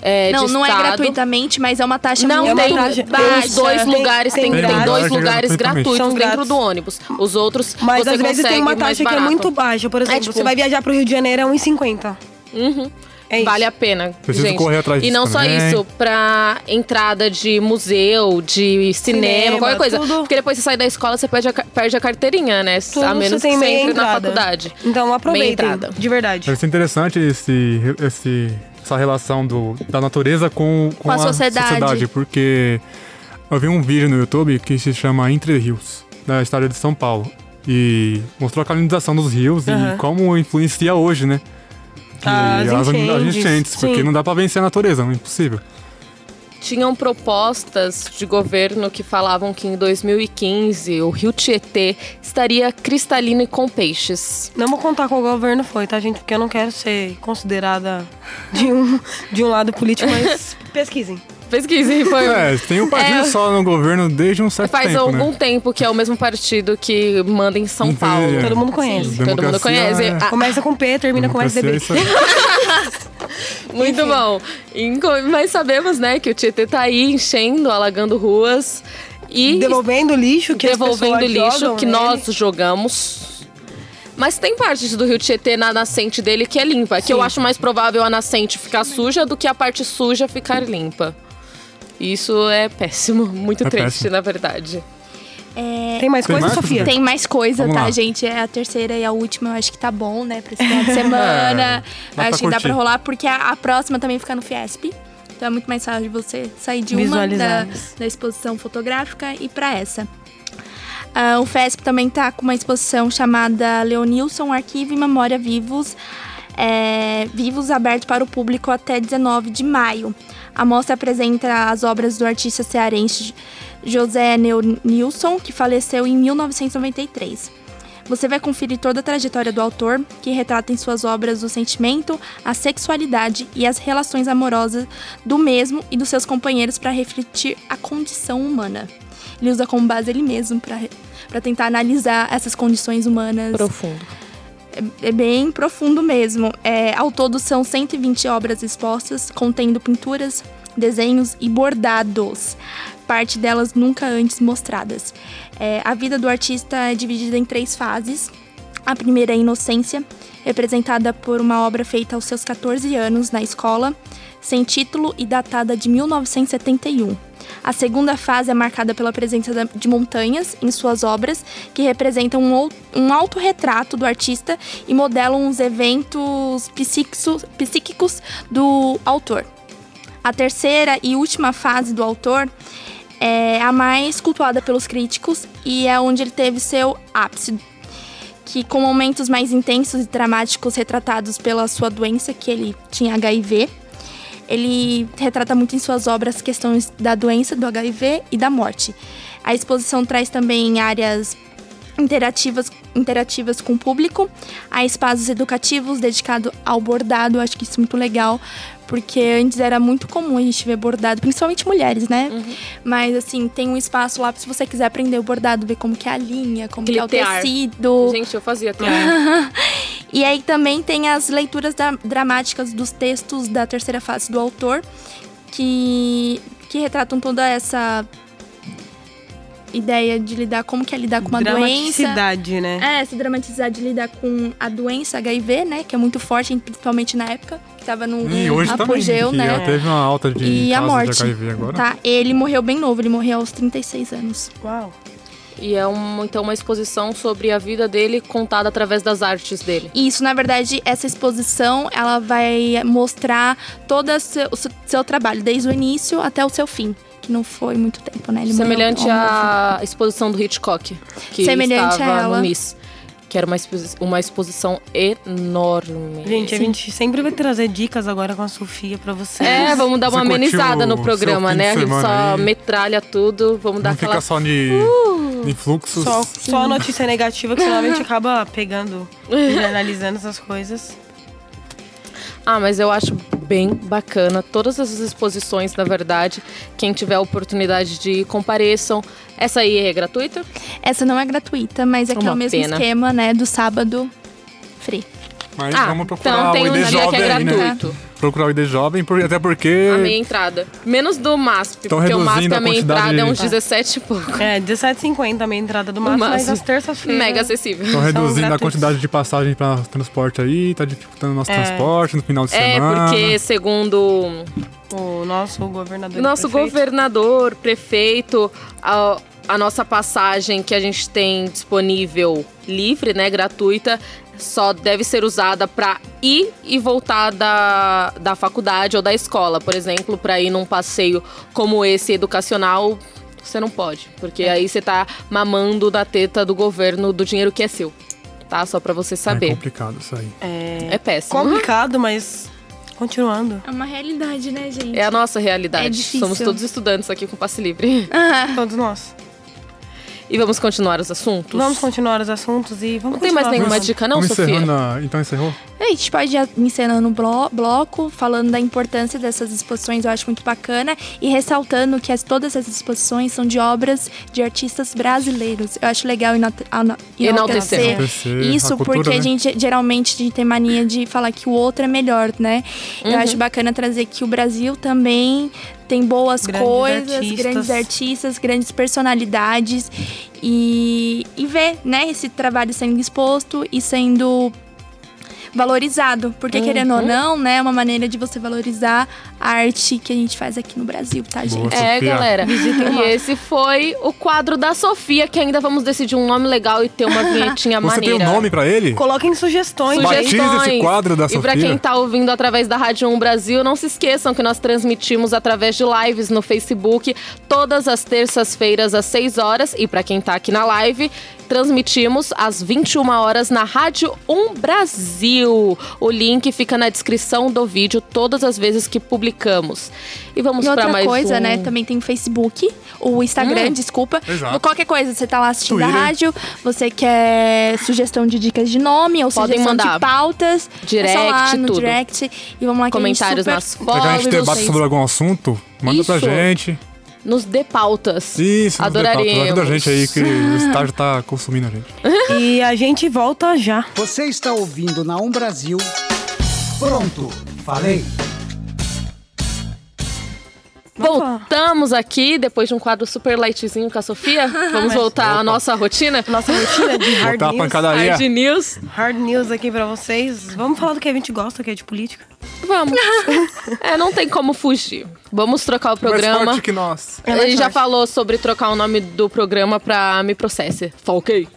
É, Não, não é estado. gratuitamente, mas é uma taxa Não, muito uma tem, taxa- tem os dois Tem- lugares, tem, tem tem, dois lugares gratuitos dentro do ônibus. Os outros Mas você às vezes tem uma taxa que é muito baixa. Por exemplo, tipo- você vai viajar para o Rio de Janeiro, é 1,50. Uhum. É isso. Vale a pena, Preciso gente. correr atrás e disso não só também. isso, pra entrada de museu, de cinema, Cinema, qualquer coisa. tudo. Porque depois você sai da escola, você perde a, perde a carteirinha, né? Tudo a menos você tem que você entre na faculdade. Então aproveitem, entrada. de verdade. Deve ser interessante esse, esse, essa relação do, da natureza com, com, Com a sociedade. Porque eu vi um vídeo no YouTube que se chama Entre Rios, da história de São Paulo. E mostrou a calinização dos rios Aham. e como influencia hoje, né? Que As as, as enchentes, enchentes, porque não dá pra vencer a natureza, é impossível. Tinham propostas de governo que falavam que em 2015 o rio Tietê estaria cristalino e com peixes. Não vou contar qual governo foi, tá, gente? Porque eu não quero ser considerada de um, de um lado político, mas [laughs] pesquisem. Pesquise, foi. [laughs] É, tem um partido É. só no governo desde um certo Faz tempo, algum né? tempo que é o mesmo partido que manda em São Entendi. Paulo. Todo mundo conhece. Sim, todo mundo conhece. é- Ah, Começa com P, termina com Democracia é SDB. isso [laughs] aí. Muito Enfim. bom. Mas sabemos, né, que o Tietê tá aí enchendo, alagando ruas e Devolvendo lixo que devolvendo lixo jogam que nele. nós jogamos. Mas tem partes do rio Tietê na nascente dele que é limpa. Que eu acho mais provável a nascente ficar suja do que a parte suja ficar limpa. Isso é péssimo, [laughs] muito É triste, péssimo. na verdade. É, Tem mais Tem coisa, mais, Sofia? Tem mais coisa, Vamos tá, lá. gente? É a terceira e a última, eu acho que tá bom, né? Pra esse final de semana. [laughs] É, dá acho que dá curtir. pra rolar, porque a, a próxima também fica no Fiesp. Então é muito mais fácil de você sair de uma da, da exposição fotográfica e pra essa. Ah, o FESP também tá com uma exposição chamada Leonilson Arquivo e Memória Vivos, é, vivos aberto para o público até 19 de maio. A mostra apresenta as obras do artista cearense José Nilson, que faleceu em 1993. Você vai conferir toda a trajetória do autor, que retrata em suas obras o sentimento, a sexualidade e as relações amorosas do mesmo e dos seus companheiros para refletir a condição humana. ele usa como base ele mesmo para tentar analisar essas condições humanas. Profundo. É, bem profundo mesmo. É, ao todo são 120 obras expostas, contendo pinturas, desenhos e bordados, parte delas nunca antes mostradas. É, a vida do artista é dividida em três fases. A primeira é a inocência, representada por uma obra feita aos seus 14 anos na escola, sem título e datada de 1971. A segunda fase é marcada pela presença de montanhas em suas obras, que representam um, um autorretrato do artista e modelam os eventos psíquicos do autor. A terceira e última fase do autor é a mais cultuada pelos críticos e é onde ele teve seu ápice, que com momentos mais intensos e dramáticos retratados pela sua doença, que ele tinha HIV. Ele retrata muito em suas obras questões da doença, do HIV e da morte. A exposição traz também áreas interativas, interativas com o público, há espaços educativos dedicados ao bordado, acho que isso é muito legal, porque antes era muito comum a gente ver bordado, principalmente mulheres, né? Uhum. Mas assim, tem um espaço lá se você quiser aprender o bordado, ver como que é a linha, como que é o tecido. Gente, eu fazia tear. [laughs] e aí também tem as leituras da, dramáticas dos textos da terceira fase do autor, que, que retratam toda essa ideia de lidar como que é lidar com uma doença. Dramaticidade, né? É, essa dramaticidade de lidar com a doença HIV, né? Que é muito forte, principalmente na época, que tava no e hoje apogeu, também, né? teve uma alta de e a morte, de HIV agora. Tá, ele morreu bem novo, ele morreu aos 36 anos. Uau. E é um, então uma exposição sobre a vida dele contada através das artes dele. Isso, na verdade, essa exposição ela vai mostrar todo o seu, o seu trabalho, desde o início até o seu fim que não foi muito tempo, né? Ele Semelhante à exposição do Hitchcock, que Semelhante estava a ela. no Miss. Que era uma, exposi uma exposição enorme. Gente, a gente sempre vai trazer dicas agora com a Sofia pra vocês. É, vamos dar uma Você amenizada no programa, né? A gente só aí. metralha tudo, vamos dar não aquela... fica só de, uh, de fluxos. Só, só a notícia negativa, que senão a gente acaba pegando e [laughs] analisando essas coisas. Ah, mas eu acho bem bacana. Todas essas exposições, na verdade, quem tiver a oportunidade de ir, compareçam. Essa aí é gratuita? Essa não é gratuita, mas é que é o mesmo pena. esquema, né, do sábado free. Mas ah, vamos procurar então tem um Jovem que é gratuito. Aí, né? Procurar o ID Jovem, até porque... A meia entrada. Menos do MASP, porque o MASP a meia entrada é uns 17 e pouco. É, 17,50 a meia entrada do MASP, mas às terças-feiras... Mega acessível. Estão reduzindo a quantidade de passagem para transporte aí, tá dificultando o nosso é. transporte no final de é, semana. É, porque segundo... O nosso governador Nosso prefeito. governador, prefeito... A, a nossa passagem que a gente tem disponível livre, né, gratuita, só deve ser usada para ir e voltar da, da faculdade ou da escola. Por exemplo, para ir num passeio como esse educacional, você não pode. Porque é. aí você tá mamando da teta do governo do dinheiro que é seu. Tá? Só para você saber. É complicado isso aí. É, é péssimo. Complicado, mas continuando. É uma realidade, né, gente? É a nossa realidade. É difícil. Somos todos estudantes aqui com passe livre. [laughs] Todos nós. E vamos continuar os assuntos? Vamos continuar os assuntos e vamos Não tem mais nenhuma dica, não, Sofia? Na... Então encerrou? A gente pode ir encerrando o bloco, falando da importância dessas exposições, eu acho muito bacana, e ressaltando que as, todas essas exposições são de obras de artistas brasileiros. Eu acho legal enaltecer, enaltecer isso, cultura, porque né? a gente geralmente a gente tem mania de falar que o outro é melhor, né? Uhum. Eu acho bacana trazer que o Brasil também tem boas grandes coisas, artistas. grandes artistas, grandes personalidades e, e ver, né, esse trabalho sendo exposto e sendo valorizado. Porque, uhum. querendo ou não, né, é uma maneira de você valorizar a arte que a gente faz aqui no Brasil, tá, gente? Boa, é, galera. e esse foi o quadro da Sofia, que ainda vamos decidir um nome legal e ter uma [laughs] vinhetinha você maneira. Você tem um nome pra ele? Coloquem sugestões. sugestões. Batize esse quadro da Sofia. E pra quem tá ouvindo através da Rádio 1 Brasil, não se esqueçam que nós transmitimos através de lives no Facebook todas as terças-feiras às 6 horas. E para quem tá aqui na live, transmitimos às 21 horas na Rádio 1 Brasil. O link fica na descrição do vídeo todas as vezes que publicamos. E vamos para mais coisa, um... né? Também tem o Facebook, o Instagram, hum. desculpa. Exato. Qualquer coisa, você tá lá assistindo Twitter. a rádio, você quer sugestão de dicas de nome ou Podem sugestão mandar. de pautas, direct, é lá no tudo. direct e vamos lá Comentários super... nas fotos. Se a gente debate sobre algum assunto, manda Isso. pra gente. Nos dê pautas. Isso, pauta. Adoraríamos. Ajuda a gente aí que o [laughs] estágio tá consumindo a gente. E a gente volta já. Você está ouvindo na Um Brasil. Pronto, falei. Voltamos aqui depois de um quadro super lightzinho com a Sofia. [laughs] Vamos voltar à nossa rotina. Nossa rotina de hard Botar news. pancadaria. Hard News. Hard news aqui pra vocês. Vamos falar do que a gente gosta, que é de política. Vamos. [laughs] é, não tem como fugir. Vamos trocar o Mais programa. forte que nós. É mais Ele já falou sobre trocar o nome do programa pra Me Processe. Falquei.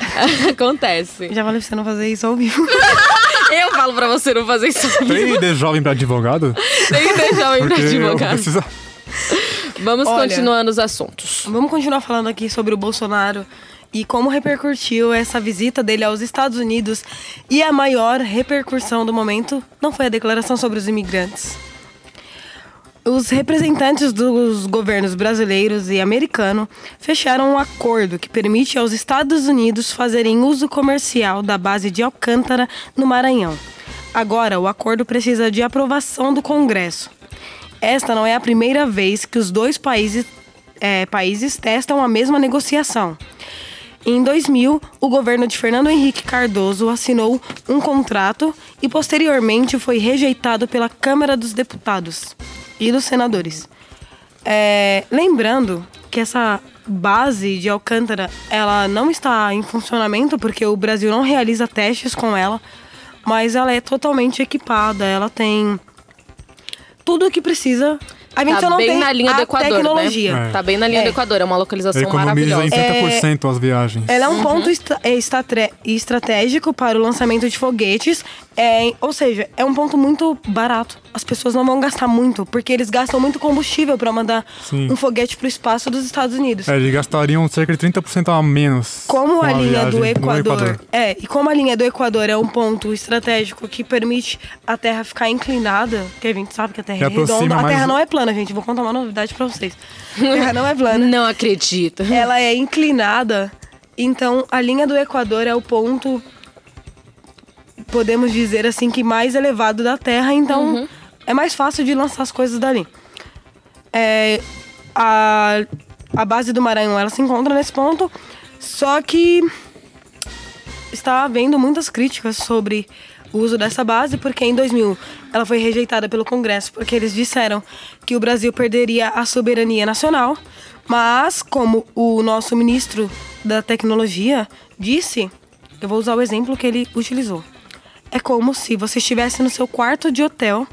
[laughs] Acontece. Já falei pra você não fazer isso ao vivo. [laughs] Eu falo pra você não fazer isso. Tem de jovem pra advogado? Tem o Porque eu advogado. preciso... Vamos Olha. continuando os assuntos. Vamos continuar falando aqui sobre o Bolsonaro e como repercutiu essa visita dele aos Estados Unidos. E a maior repercussão do momento não foi a declaração sobre os imigrantes. Os representantes dos governos brasileiros e americano fecharam um acordo que permite aos Estados Unidos fazerem uso comercial da base de Alcântara, no Maranhão. Agora, o acordo precisa de aprovação do Congresso. Esta não é a primeira vez que os dois países, é, países testam a mesma negociação. Em 2000, o governo de Fernando Henrique Cardoso assinou um contrato e posteriormente foi rejeitado pela Câmara dos Deputados e dos senadores. É, lembrando que essa base de Alcântara ela não está em funcionamento porque o Brasil não realiza testes com ela, mas ela é totalmente equipada, ela tem tudo o que precisa. A gente Tá só não bem tem na linha a do Equador, tecnologia. né? É. Tá bem na linha É. do Equador. É uma localização Economiza em maravilhosa. 30% as viagens. Ela é Uhum. um ponto estra- é, estra- estratégico para o lançamento de foguetes. É, ou seja, é um ponto muito barato. As pessoas não vão gastar muito, porque eles gastam muito combustível para mandar Sim. um foguete para o espaço dos Estados Unidos. É, eles gastariam cerca de 30% a menos. Como com a linha do no Equador, é, e como a linha do Equador é um ponto estratégico que permite a Terra ficar inclinada, que a gente sabe que a Terra Que é redonda, a Terra não é plana, gente. Vou contar uma novidade para vocês. A Terra não é plana. [laughs] Não acredito. ela é inclinada, então a linha do Equador é o ponto, podemos dizer assim, que mais elevado da Terra, então é mais fácil de lançar as coisas dali. É, a, a base do Maranhão ela se encontra nesse ponto, só que está havendo muitas críticas sobre o uso dessa base, porque em 2000 ela foi rejeitada pelo Congresso, porque eles disseram que o Brasil perderia a soberania nacional, mas como o nosso ministro da tecnologia disse, eu vou usar o exemplo que ele utilizou. É como se você estivesse no seu quarto de hotel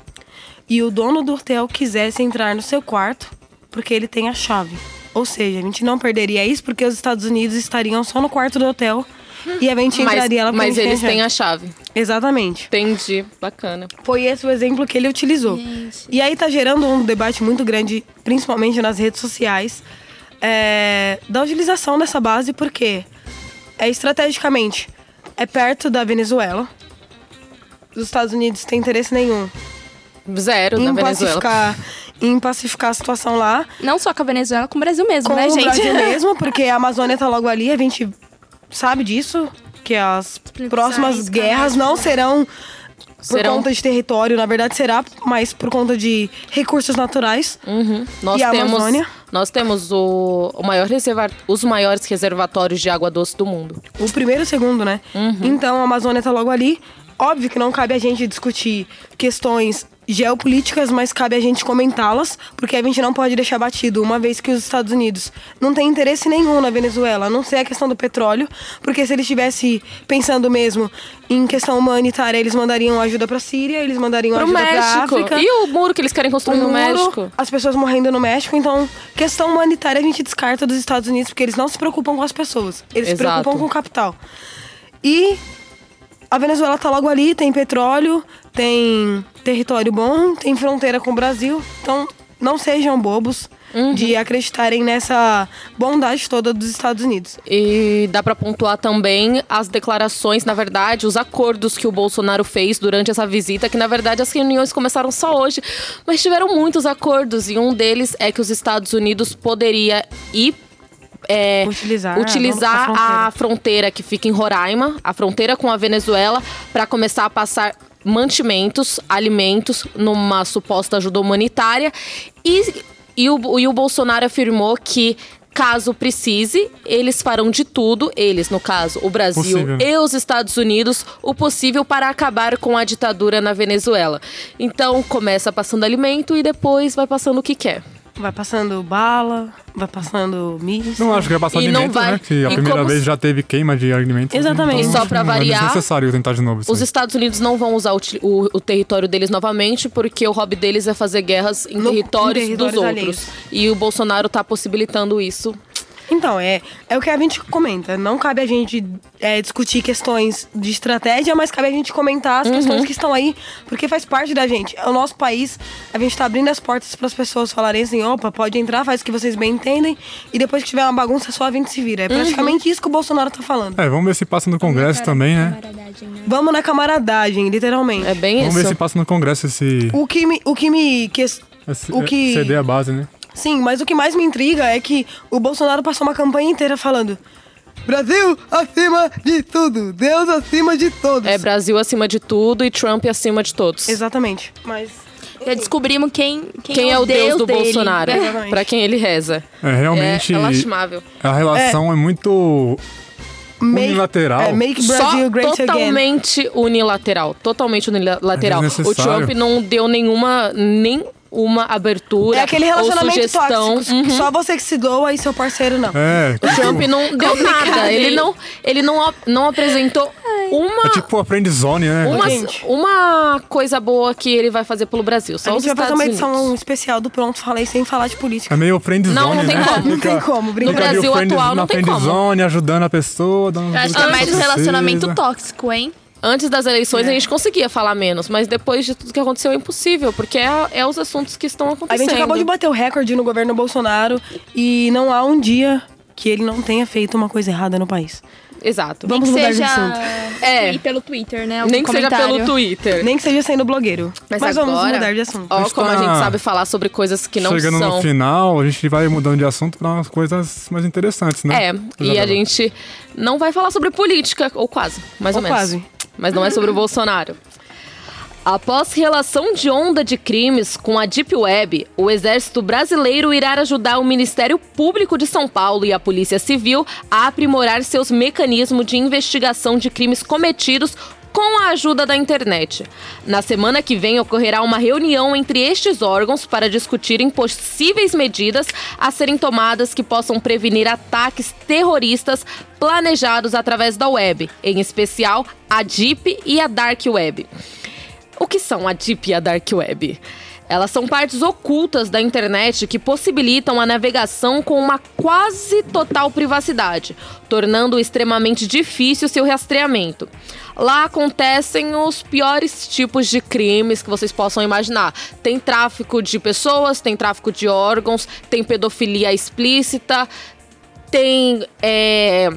e o dono do hotel quisesse entrar no seu quarto porque ele tem a chave. Ou seja, a gente não perderia isso porque os Estados Unidos estariam só no quarto do hotel e a gente Mas, entraria lá mas a gente eles tem têm a chave. Exatamente. Entendi. Bacana. Foi esse o exemplo que ele utilizou. Gente. E aí tá gerando um debate muito grande, principalmente nas redes sociais, é, da utilização dessa base, porque é estrategicamente é perto da Venezuela. Os Estados Unidos têm interesse nenhum Zero na em Venezuela. pacificar, em pacificar a situação lá. Não só com a Venezuela, com o Brasil mesmo, Com né, o gente? Brasil [laughs] mesmo, porque a Amazônia tá logo ali, a gente sabe disso, que as próximas guerras não serão por Serão- conta de território, na verdade será, mas por conta de recursos naturais. Uhum. Nós E a temos, Amazônia? nós temos o, o maior reserva, os maiores reservatórios de água doce do mundo. O primeiro e o segundo, né? Uhum. Então a Amazônia tá logo ali. Óbvio que não cabe a gente discutir questões geopolíticas, mas cabe a gente comentá-las, porque a gente não pode deixar batido, uma vez que os Estados Unidos não tem interesse nenhum na Venezuela, a não ser a questão do petróleo, porque se eles estivessem pensando mesmo em questão humanitária, eles mandariam ajuda pra Síria, eles mandariam Pro ajuda pra México. África. E o muro que eles querem construir o no muro, México? As pessoas morrendo no México, então, questão humanitária a gente descarta dos Estados Unidos, porque eles não se preocupam com as pessoas. Eles se Exato. preocupam com o capital. E a Venezuela tá logo ali, tem petróleo, tem território bom, tem fronteira com o Brasil. Então, não sejam bobos Uhum. de acreditarem nessa bondade toda dos Estados Unidos. E dá pra pontuar também as declarações, na verdade, os acordos que o Bolsonaro fez durante essa visita, que na verdade as reuniões começaram só hoje, mas tiveram muitos acordos e um deles é que os Estados Unidos poderia ir é, Utilizar a- utilizar a a, fronteira que fica em Roraima, a fronteira com a Venezuela, para começar a passar mantimentos, alimentos numa suposta ajuda humanitária e E o, e o Bolsonaro afirmou que. Caso precise, eles farão de tudo, eles, no caso, o Brasil Possível. e os Estados Unidos, o possível para acabar com a ditadura na Venezuela. Então, começa passando alimento e depois vai passando o que quer. Vai passando bala, vai passando míssil. Não acho que vai passar E não alimento, vai- né? Que a e primeira vez se- já teve queima de alimentos. Exatamente. então E só pra não é variar, necessário tentar de novo isso Os aí. Estados Unidos não vão usar o, o- o território deles novamente, porque o hobby deles é fazer guerras em No- em territórios, territórios dos alheios. outros. E o Bolsonaro tá possibilitando isso. Então, é, é o que a gente comenta. Não cabe a gente é, discutir questões de estratégia, mas cabe a gente comentar as questões que estão aí, porque faz parte da gente. É o nosso país, a gente tá abrindo as portas para as pessoas falarem assim: opa, pode entrar, faz o que vocês bem entendem, e depois que tiver uma bagunça só a gente se vira. É praticamente isso que o Bolsonaro tá falando. É, vamos ver se passa no Congresso também, né? Né? Vamos na camaradagem, literalmente. É bem Vamos isso. ver se passa no Congresso esse. O que me. O que me que, esse o que- CD a base, né? Sim, mas o que mais me intriga é que o Bolsonaro passou uma campanha inteira falando: Brasil acima de tudo, Deus acima de todos. É Brasil acima de tudo e Trump acima de todos. Exatamente. Mas. Já descobrimos quem, quem, Quem é o Deus, do dele. Bolsonaro? Exatamente. Pra quem ele reza. É, realmente. É, é lastimável. a relação é, muito Make- unilateral. É, make Só Brazil great again. totalmente unilateral. Totalmente unilateral. É o. Trump não deu nenhuma. Nem uma abertura É aquele ou relacionamento sugestão. tóxico. Uhum. que Só você que se doa e seu parceiro não. É, O Trump não deu nada. Ele não, ele não, não apresentou uma, é tipo a friend zone, né? uma, uma coisa boa que ele vai fazer pelo Brasil. Só a os gente vai fazer Estados uma edição Unidos. especial do Pronto Falei sem falar de política. É meio friend zone, Não, não tem né? como. Não tem como, No Brasil atual não tem como. zone, ajudando a pessoa, dando Eu acho que é mais um relacionamento tóxico, hein? Antes das eleições É. a gente conseguia falar menos, mas depois de tudo que aconteceu é impossível, porque é, é os assuntos que estão A acontecendo. gente acabou de bater o recorde no governo Bolsonaro e não há um dia que ele não tenha feito uma coisa errada no país. Exato. Vamos Nem que mudar de seja assunto. É. e pelo Twitter, né? Algum Nem que seja comentário. pelo Twitter. Nem que seja sendo blogueiro. Mas, Mas, vamos agora, mudar de assunto. Ó, como a Está gente sabe falar sobre coisas que não Chegando são. no final, a gente vai mudando de assunto para umas coisas mais interessantes, né? É, e a gente não vai falar sobre política, ou quase, mais ou, Ou menos. quase. Mas não é sobre o Bolsonaro. Após relação de onda de crimes com a Deep Web, o Exército Brasileiro irá ajudar o Ministério Público de São Paulo e a Polícia Civil a aprimorar seus mecanismos de investigação de crimes cometidos com a ajuda da internet. Na semana que vem ocorrerá uma reunião entre estes órgãos para discutirem possíveis medidas a serem tomadas que possam prevenir ataques terroristas planejados através da web, em especial a Deep e a Dark Web. O que são a Deep e a Dark Web? Elas são partes ocultas da internet que possibilitam a navegação com uma quase total privacidade, tornando extremamente difícil seu rastreamento. Lá acontecem os piores tipos de crimes que vocês possam imaginar. Tem tráfico de pessoas, tem tráfico de órgãos, tem pedofilia explícita, tem é,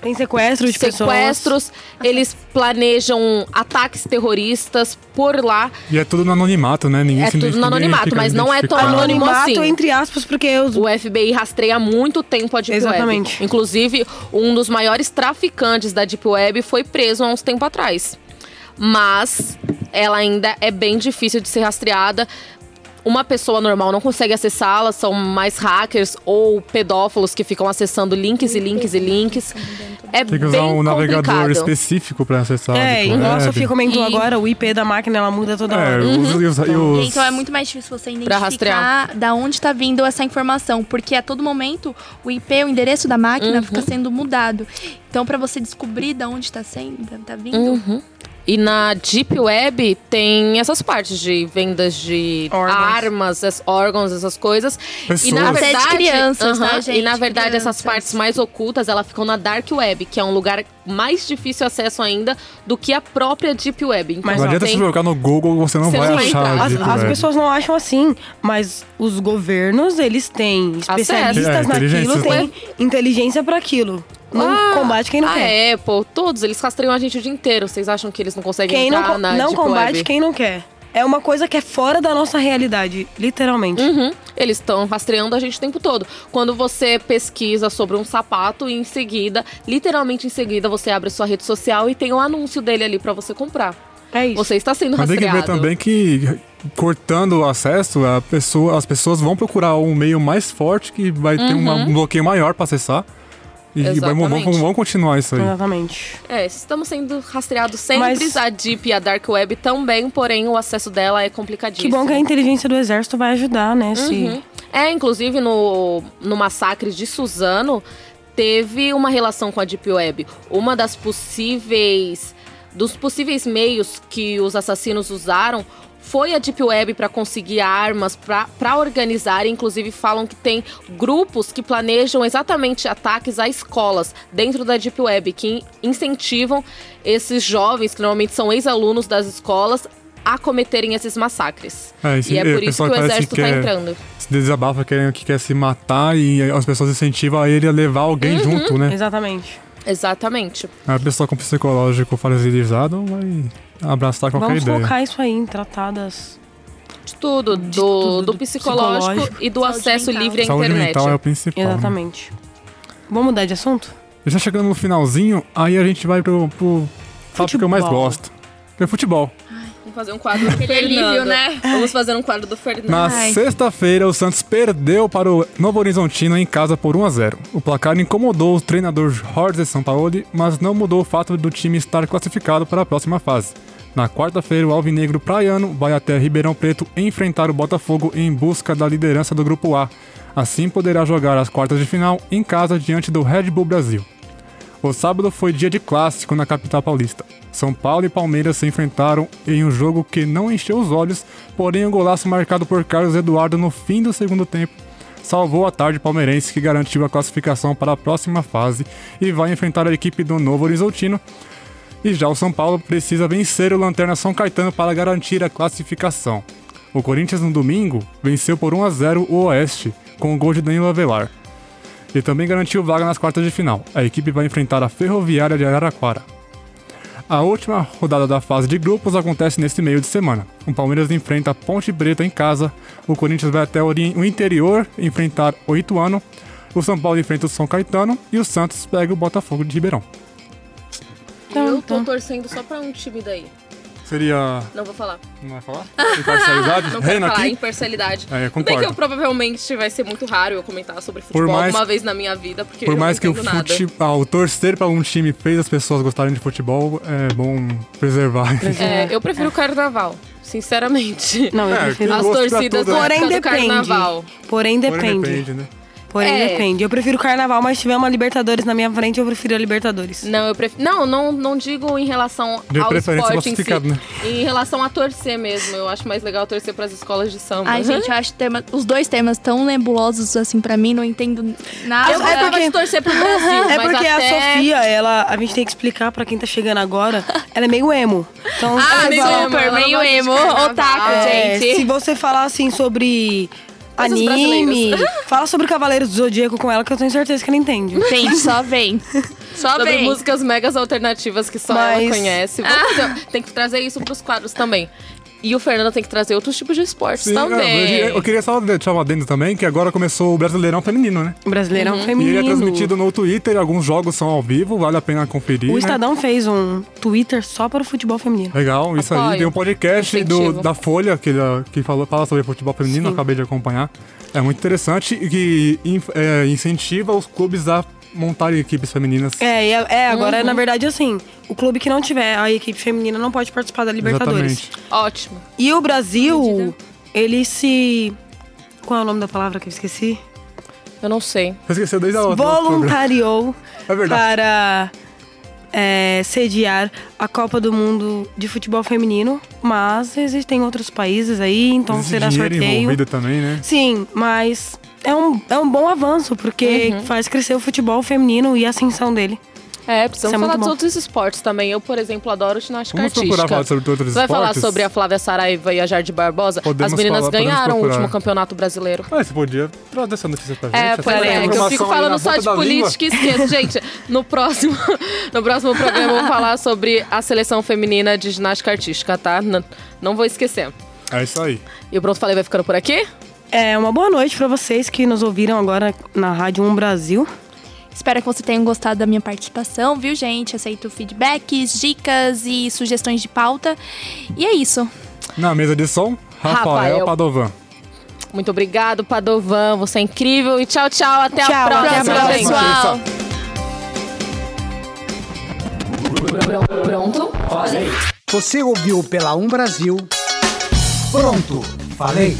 Tem sequestro de pessoas. sequestros, eles planejam ataques terroristas por lá. E é tudo no anonimato, né? Ninguém É tudo no anonimato, mas não é tão anônimo Anonimato, assim. entre aspas, porque os... O FBI rastreia há muito tempo a Deep Exatamente. Web. Inclusive, um dos maiores traficantes da Deep Web foi preso há uns tempo atrás. Mas ela ainda é bem difícil de ser rastreada. Uma pessoa normal não consegue acessá-la, são mais hackers ou pedófilos que ficam acessando links e links e links. É Tem que bem usar um navegador complicado. específico pra acessar. É, tipo, igual a. Sofia comentou E- agora, o IP da máquina ela muda toda É, hora. os, e os, e os- Então é muito mais difícil você identificar rastrear. da onde tá vindo essa informação, porque a todo momento o IP, o endereço da máquina, fica sendo mudado. Então para você descobrir da onde tá sendo, tá vindo, Uhum. E na Deep Web tem essas partes de vendas de Órgãos. armas, es- órgãos, essas coisas. E na Pessoas. Até de verdade, crianças, tá, Aham, gente? E na verdade essas Crianças. partes mais ocultas, elas ficam na Dark Web, que é um lugar mais difícil acesso ainda do que a própria Deep Web. Então, Mas Não adianta tem- se jogar no Google, você não Você vai não vai achar. As, as pessoas não acham assim, mas os governos, eles têm especialistas É, naquilo, têm inteligência pra aquilo. Não Ah, combate quem não a quer. Apple, todos, eles rastreiam a gente o dia inteiro. Vocês acham que eles não conseguem Quem não, entrar co- na não combate Web? quem não quer. É uma coisa que é fora da nossa realidade, literalmente. Uhum. Eles estão rastreando a gente o tempo todo. Quando você pesquisa sobre um sapato e em seguida, literalmente em seguida, você abre sua rede social e tem um anúncio dele ali pra você comprar. É isso. Você está sendo Mas tem que ver rastreado. também que cortando o acesso, a pessoa, as pessoas vão procurar um meio mais forte que vai ter uma- um bloqueio maior para acessar. E vão, vão continuar isso aí. Exatamente. É, estamos sendo rastreados sempre. Mas- A Deep e a Dark Web também, porém o acesso dela é complicadíssimo. Que bom que a inteligência do exército vai ajudar, né? Se... Uhum. É, inclusive no, no massacre de Suzano, teve uma relação com a Deep Web. Uma das possíveis. Dos possíveis meios que os assassinos usaram foi a Deep Web para conseguir armas, para organizar. Inclusive, falam que tem grupos que planejam exatamente ataques a escolas dentro da Deep Web, que incentivam esses jovens, que normalmente são ex-alunos das escolas, a cometerem esses massacres. É, esse- e é é, por isso pessoal que o exército que está quer- entrando. Se desabafa querendo que quer se matar e as pessoas incentivam ele a levar alguém Uhum. junto, né? É. Exatamente. Exatamente. A pessoa com psicológico fragilizado vai abraçar qualquer Vamos ideia. colocar isso aí em tratadas. De tudo, do, tudo, do do psicológico, psicológico. e do Saúde acesso mental. livre à Saúde internet. mental é o principal. né? Exatamente. Vamos mudar de assunto? Já chegando no finalzinho, aí a gente vai pro, pro tópico que eu mais gosto. Que é futebol. Vamos fazer um quadro do Aquele Fernando. alívio, né? Vamos fazer um quadro do Fernando. Na sexta-feira, o Santos perdeu para o Novo Horizontino em casa por 1 a 0. O placar incomodou o treinador Jorge Sampaoli, mas não mudou o fato do time estar classificado para a próxima fase. Na quarta-feira, o Alvinegro Praiano vai até Ribeirão Preto enfrentar o Botafogo em busca da liderança do Grupo A. Assim poderá jogar as quartas de final em casa diante do Red Bull Brasil. O sábado foi dia de clássico na capital paulista. São Paulo e Palmeiras se enfrentaram em um jogo que não encheu os olhos, porém o golaço marcado por Carlos Eduardo no fim do segundo tempo salvou a tarde palmeirense que garantiu a classificação para a próxima fase e vai enfrentar a equipe do Novo Horizontino. E já o São Paulo precisa vencer o Lanterna São Caetano para garantir a classificação. O Corinthians no domingo venceu por 1 a 0 o Oeste com o gol de Danilo Avelar e também garantiu vaga nas quartas de final. A equipe vai enfrentar a Ferroviária de Araraquara. A última rodada da fase de grupos acontece neste meio de semana. O Palmeiras enfrenta a Ponte Preta em casa, o Corinthians vai até o interior enfrentar o Ituano, o São Paulo enfrenta o São Caetano e o Santos pega o Botafogo de Ribeirão. Eu tô torcendo só pra um time daí. Seria. Não vou falar. Não vai falar? Imparcialidade? [laughs] Não quero Reino falar aqui? imparcialidade. É, eu Tudo bem que concordo. eu provavelmente vai ser muito raro eu comentar sobre futebol mais- uma vez na minha vida, porque Por eu mais não que o, entendo nada. fute... ah, o torcer para um time fez as pessoas gostarem de futebol, é bom [laughs] preservar. É, eu prefiro o carnaval, sinceramente. Não, eu É, prefiro. As torcidas tudo, né? Porém, depende. carnaval. Porém, Porém, depende. depende, né? Porém, É. depende. Eu prefiro carnaval, mas se tiver uma Libertadores na minha frente, eu prefiro a Libertadores. Não, eu prefiro. Não, não, não digo em relação De ao preferência esporte em si. né? Em relação a torcer mesmo. Eu acho mais legal torcer pras escolas de samba. Ai, gente, eu acho tema- os dois temas tão nebulosos assim pra mim, não entendo nada. Eu gostava porque- de torcer pro Brasil, [laughs] É mas porque até... a Sofia, ela, a gente tem que explicar pra quem tá chegando agora, [laughs] ela é meio emo. Então, Ah, emo, super, meio emo, otaku, É, gente. se você falar assim sobre anime, [laughs] fala sobre Cavaleiros do Zodíaco com ela, que eu tenho certeza que ela entende. Gente, só [laughs] vem. Só Sobre vem. músicas megas alternativas que só ela Mas- conhece. Vamos fazer- tem que trazer isso pros quadros também. E o Fernando tem que trazer outros tipos de esportes Sim, também. é, eu queria só deixar um adendo também, que agora começou o Brasileirão Feminino, né? O Brasileirão Uhum. E feminino. ele é transmitido no Twitter, alguns jogos são ao vivo, vale a pena conferir. O né? Estadão fez um Twitter só para o futebol feminino. Legal, isso aí. Apoio. Tem um podcast do, da Folha, que, ele- que falou, fala sobre futebol feminino, eu acabei de acompanhar. É muito interessante e que é, incentiva os clubes a montarem equipes femininas. É, é, é, agora, Uhum. na verdade, assim, o clube que não tiver a equipe feminina não pode participar da Libertadores. Exatamente. Ótimo. E o Brasil, ele se. Qual é o nome da palavra que eu esqueci? Eu não sei. Você esqueceu desde a outra. Voluntariou É verdade. para é, sediar a Copa do Mundo de futebol feminino, mas existem outros países aí, então Existe será sorteio. envolvido também, né? Sim, mas é um, é um bom avanço, porque Uhum. faz crescer o futebol feminino e a ascensão dele. É, precisamos é falar dos outros esportes também. Eu, por exemplo, adoro ginástica Vamos artística. procurar falar sobre outros Você vai falar sobre a Flávia Saraiva e a Jardim Barbosa? Podemos As meninas falar, ganharam o último campeonato brasileiro. Ah, você podia trazer essa notícia pra gente. É, pois é, que eu fico falando só de da língua. política e esqueço. [laughs] Gente, no próximo, [laughs] no próximo programa eu vou falar sobre a seleção feminina de ginástica artística, tá? Não, não vou esquecer. É isso aí. E o Pronto Falei vai ficando por aqui? É uma boa noite para vocês que nos ouviram agora na Rádio 1 Brasil. Espero que você tenham gostado da minha participação, viu, gente? Aceito feedbacks, dicas e sugestões de pauta. E é isso. Na mesa de som, Rafael, Rafael. Padovan. Muito obrigado, Padovan. Você é incrível. E tchau, tchau. Até Tchau, a até a próxima, próxima. pessoal. Pronto? Você ouviu pela Um Brasil. Pronto, falei.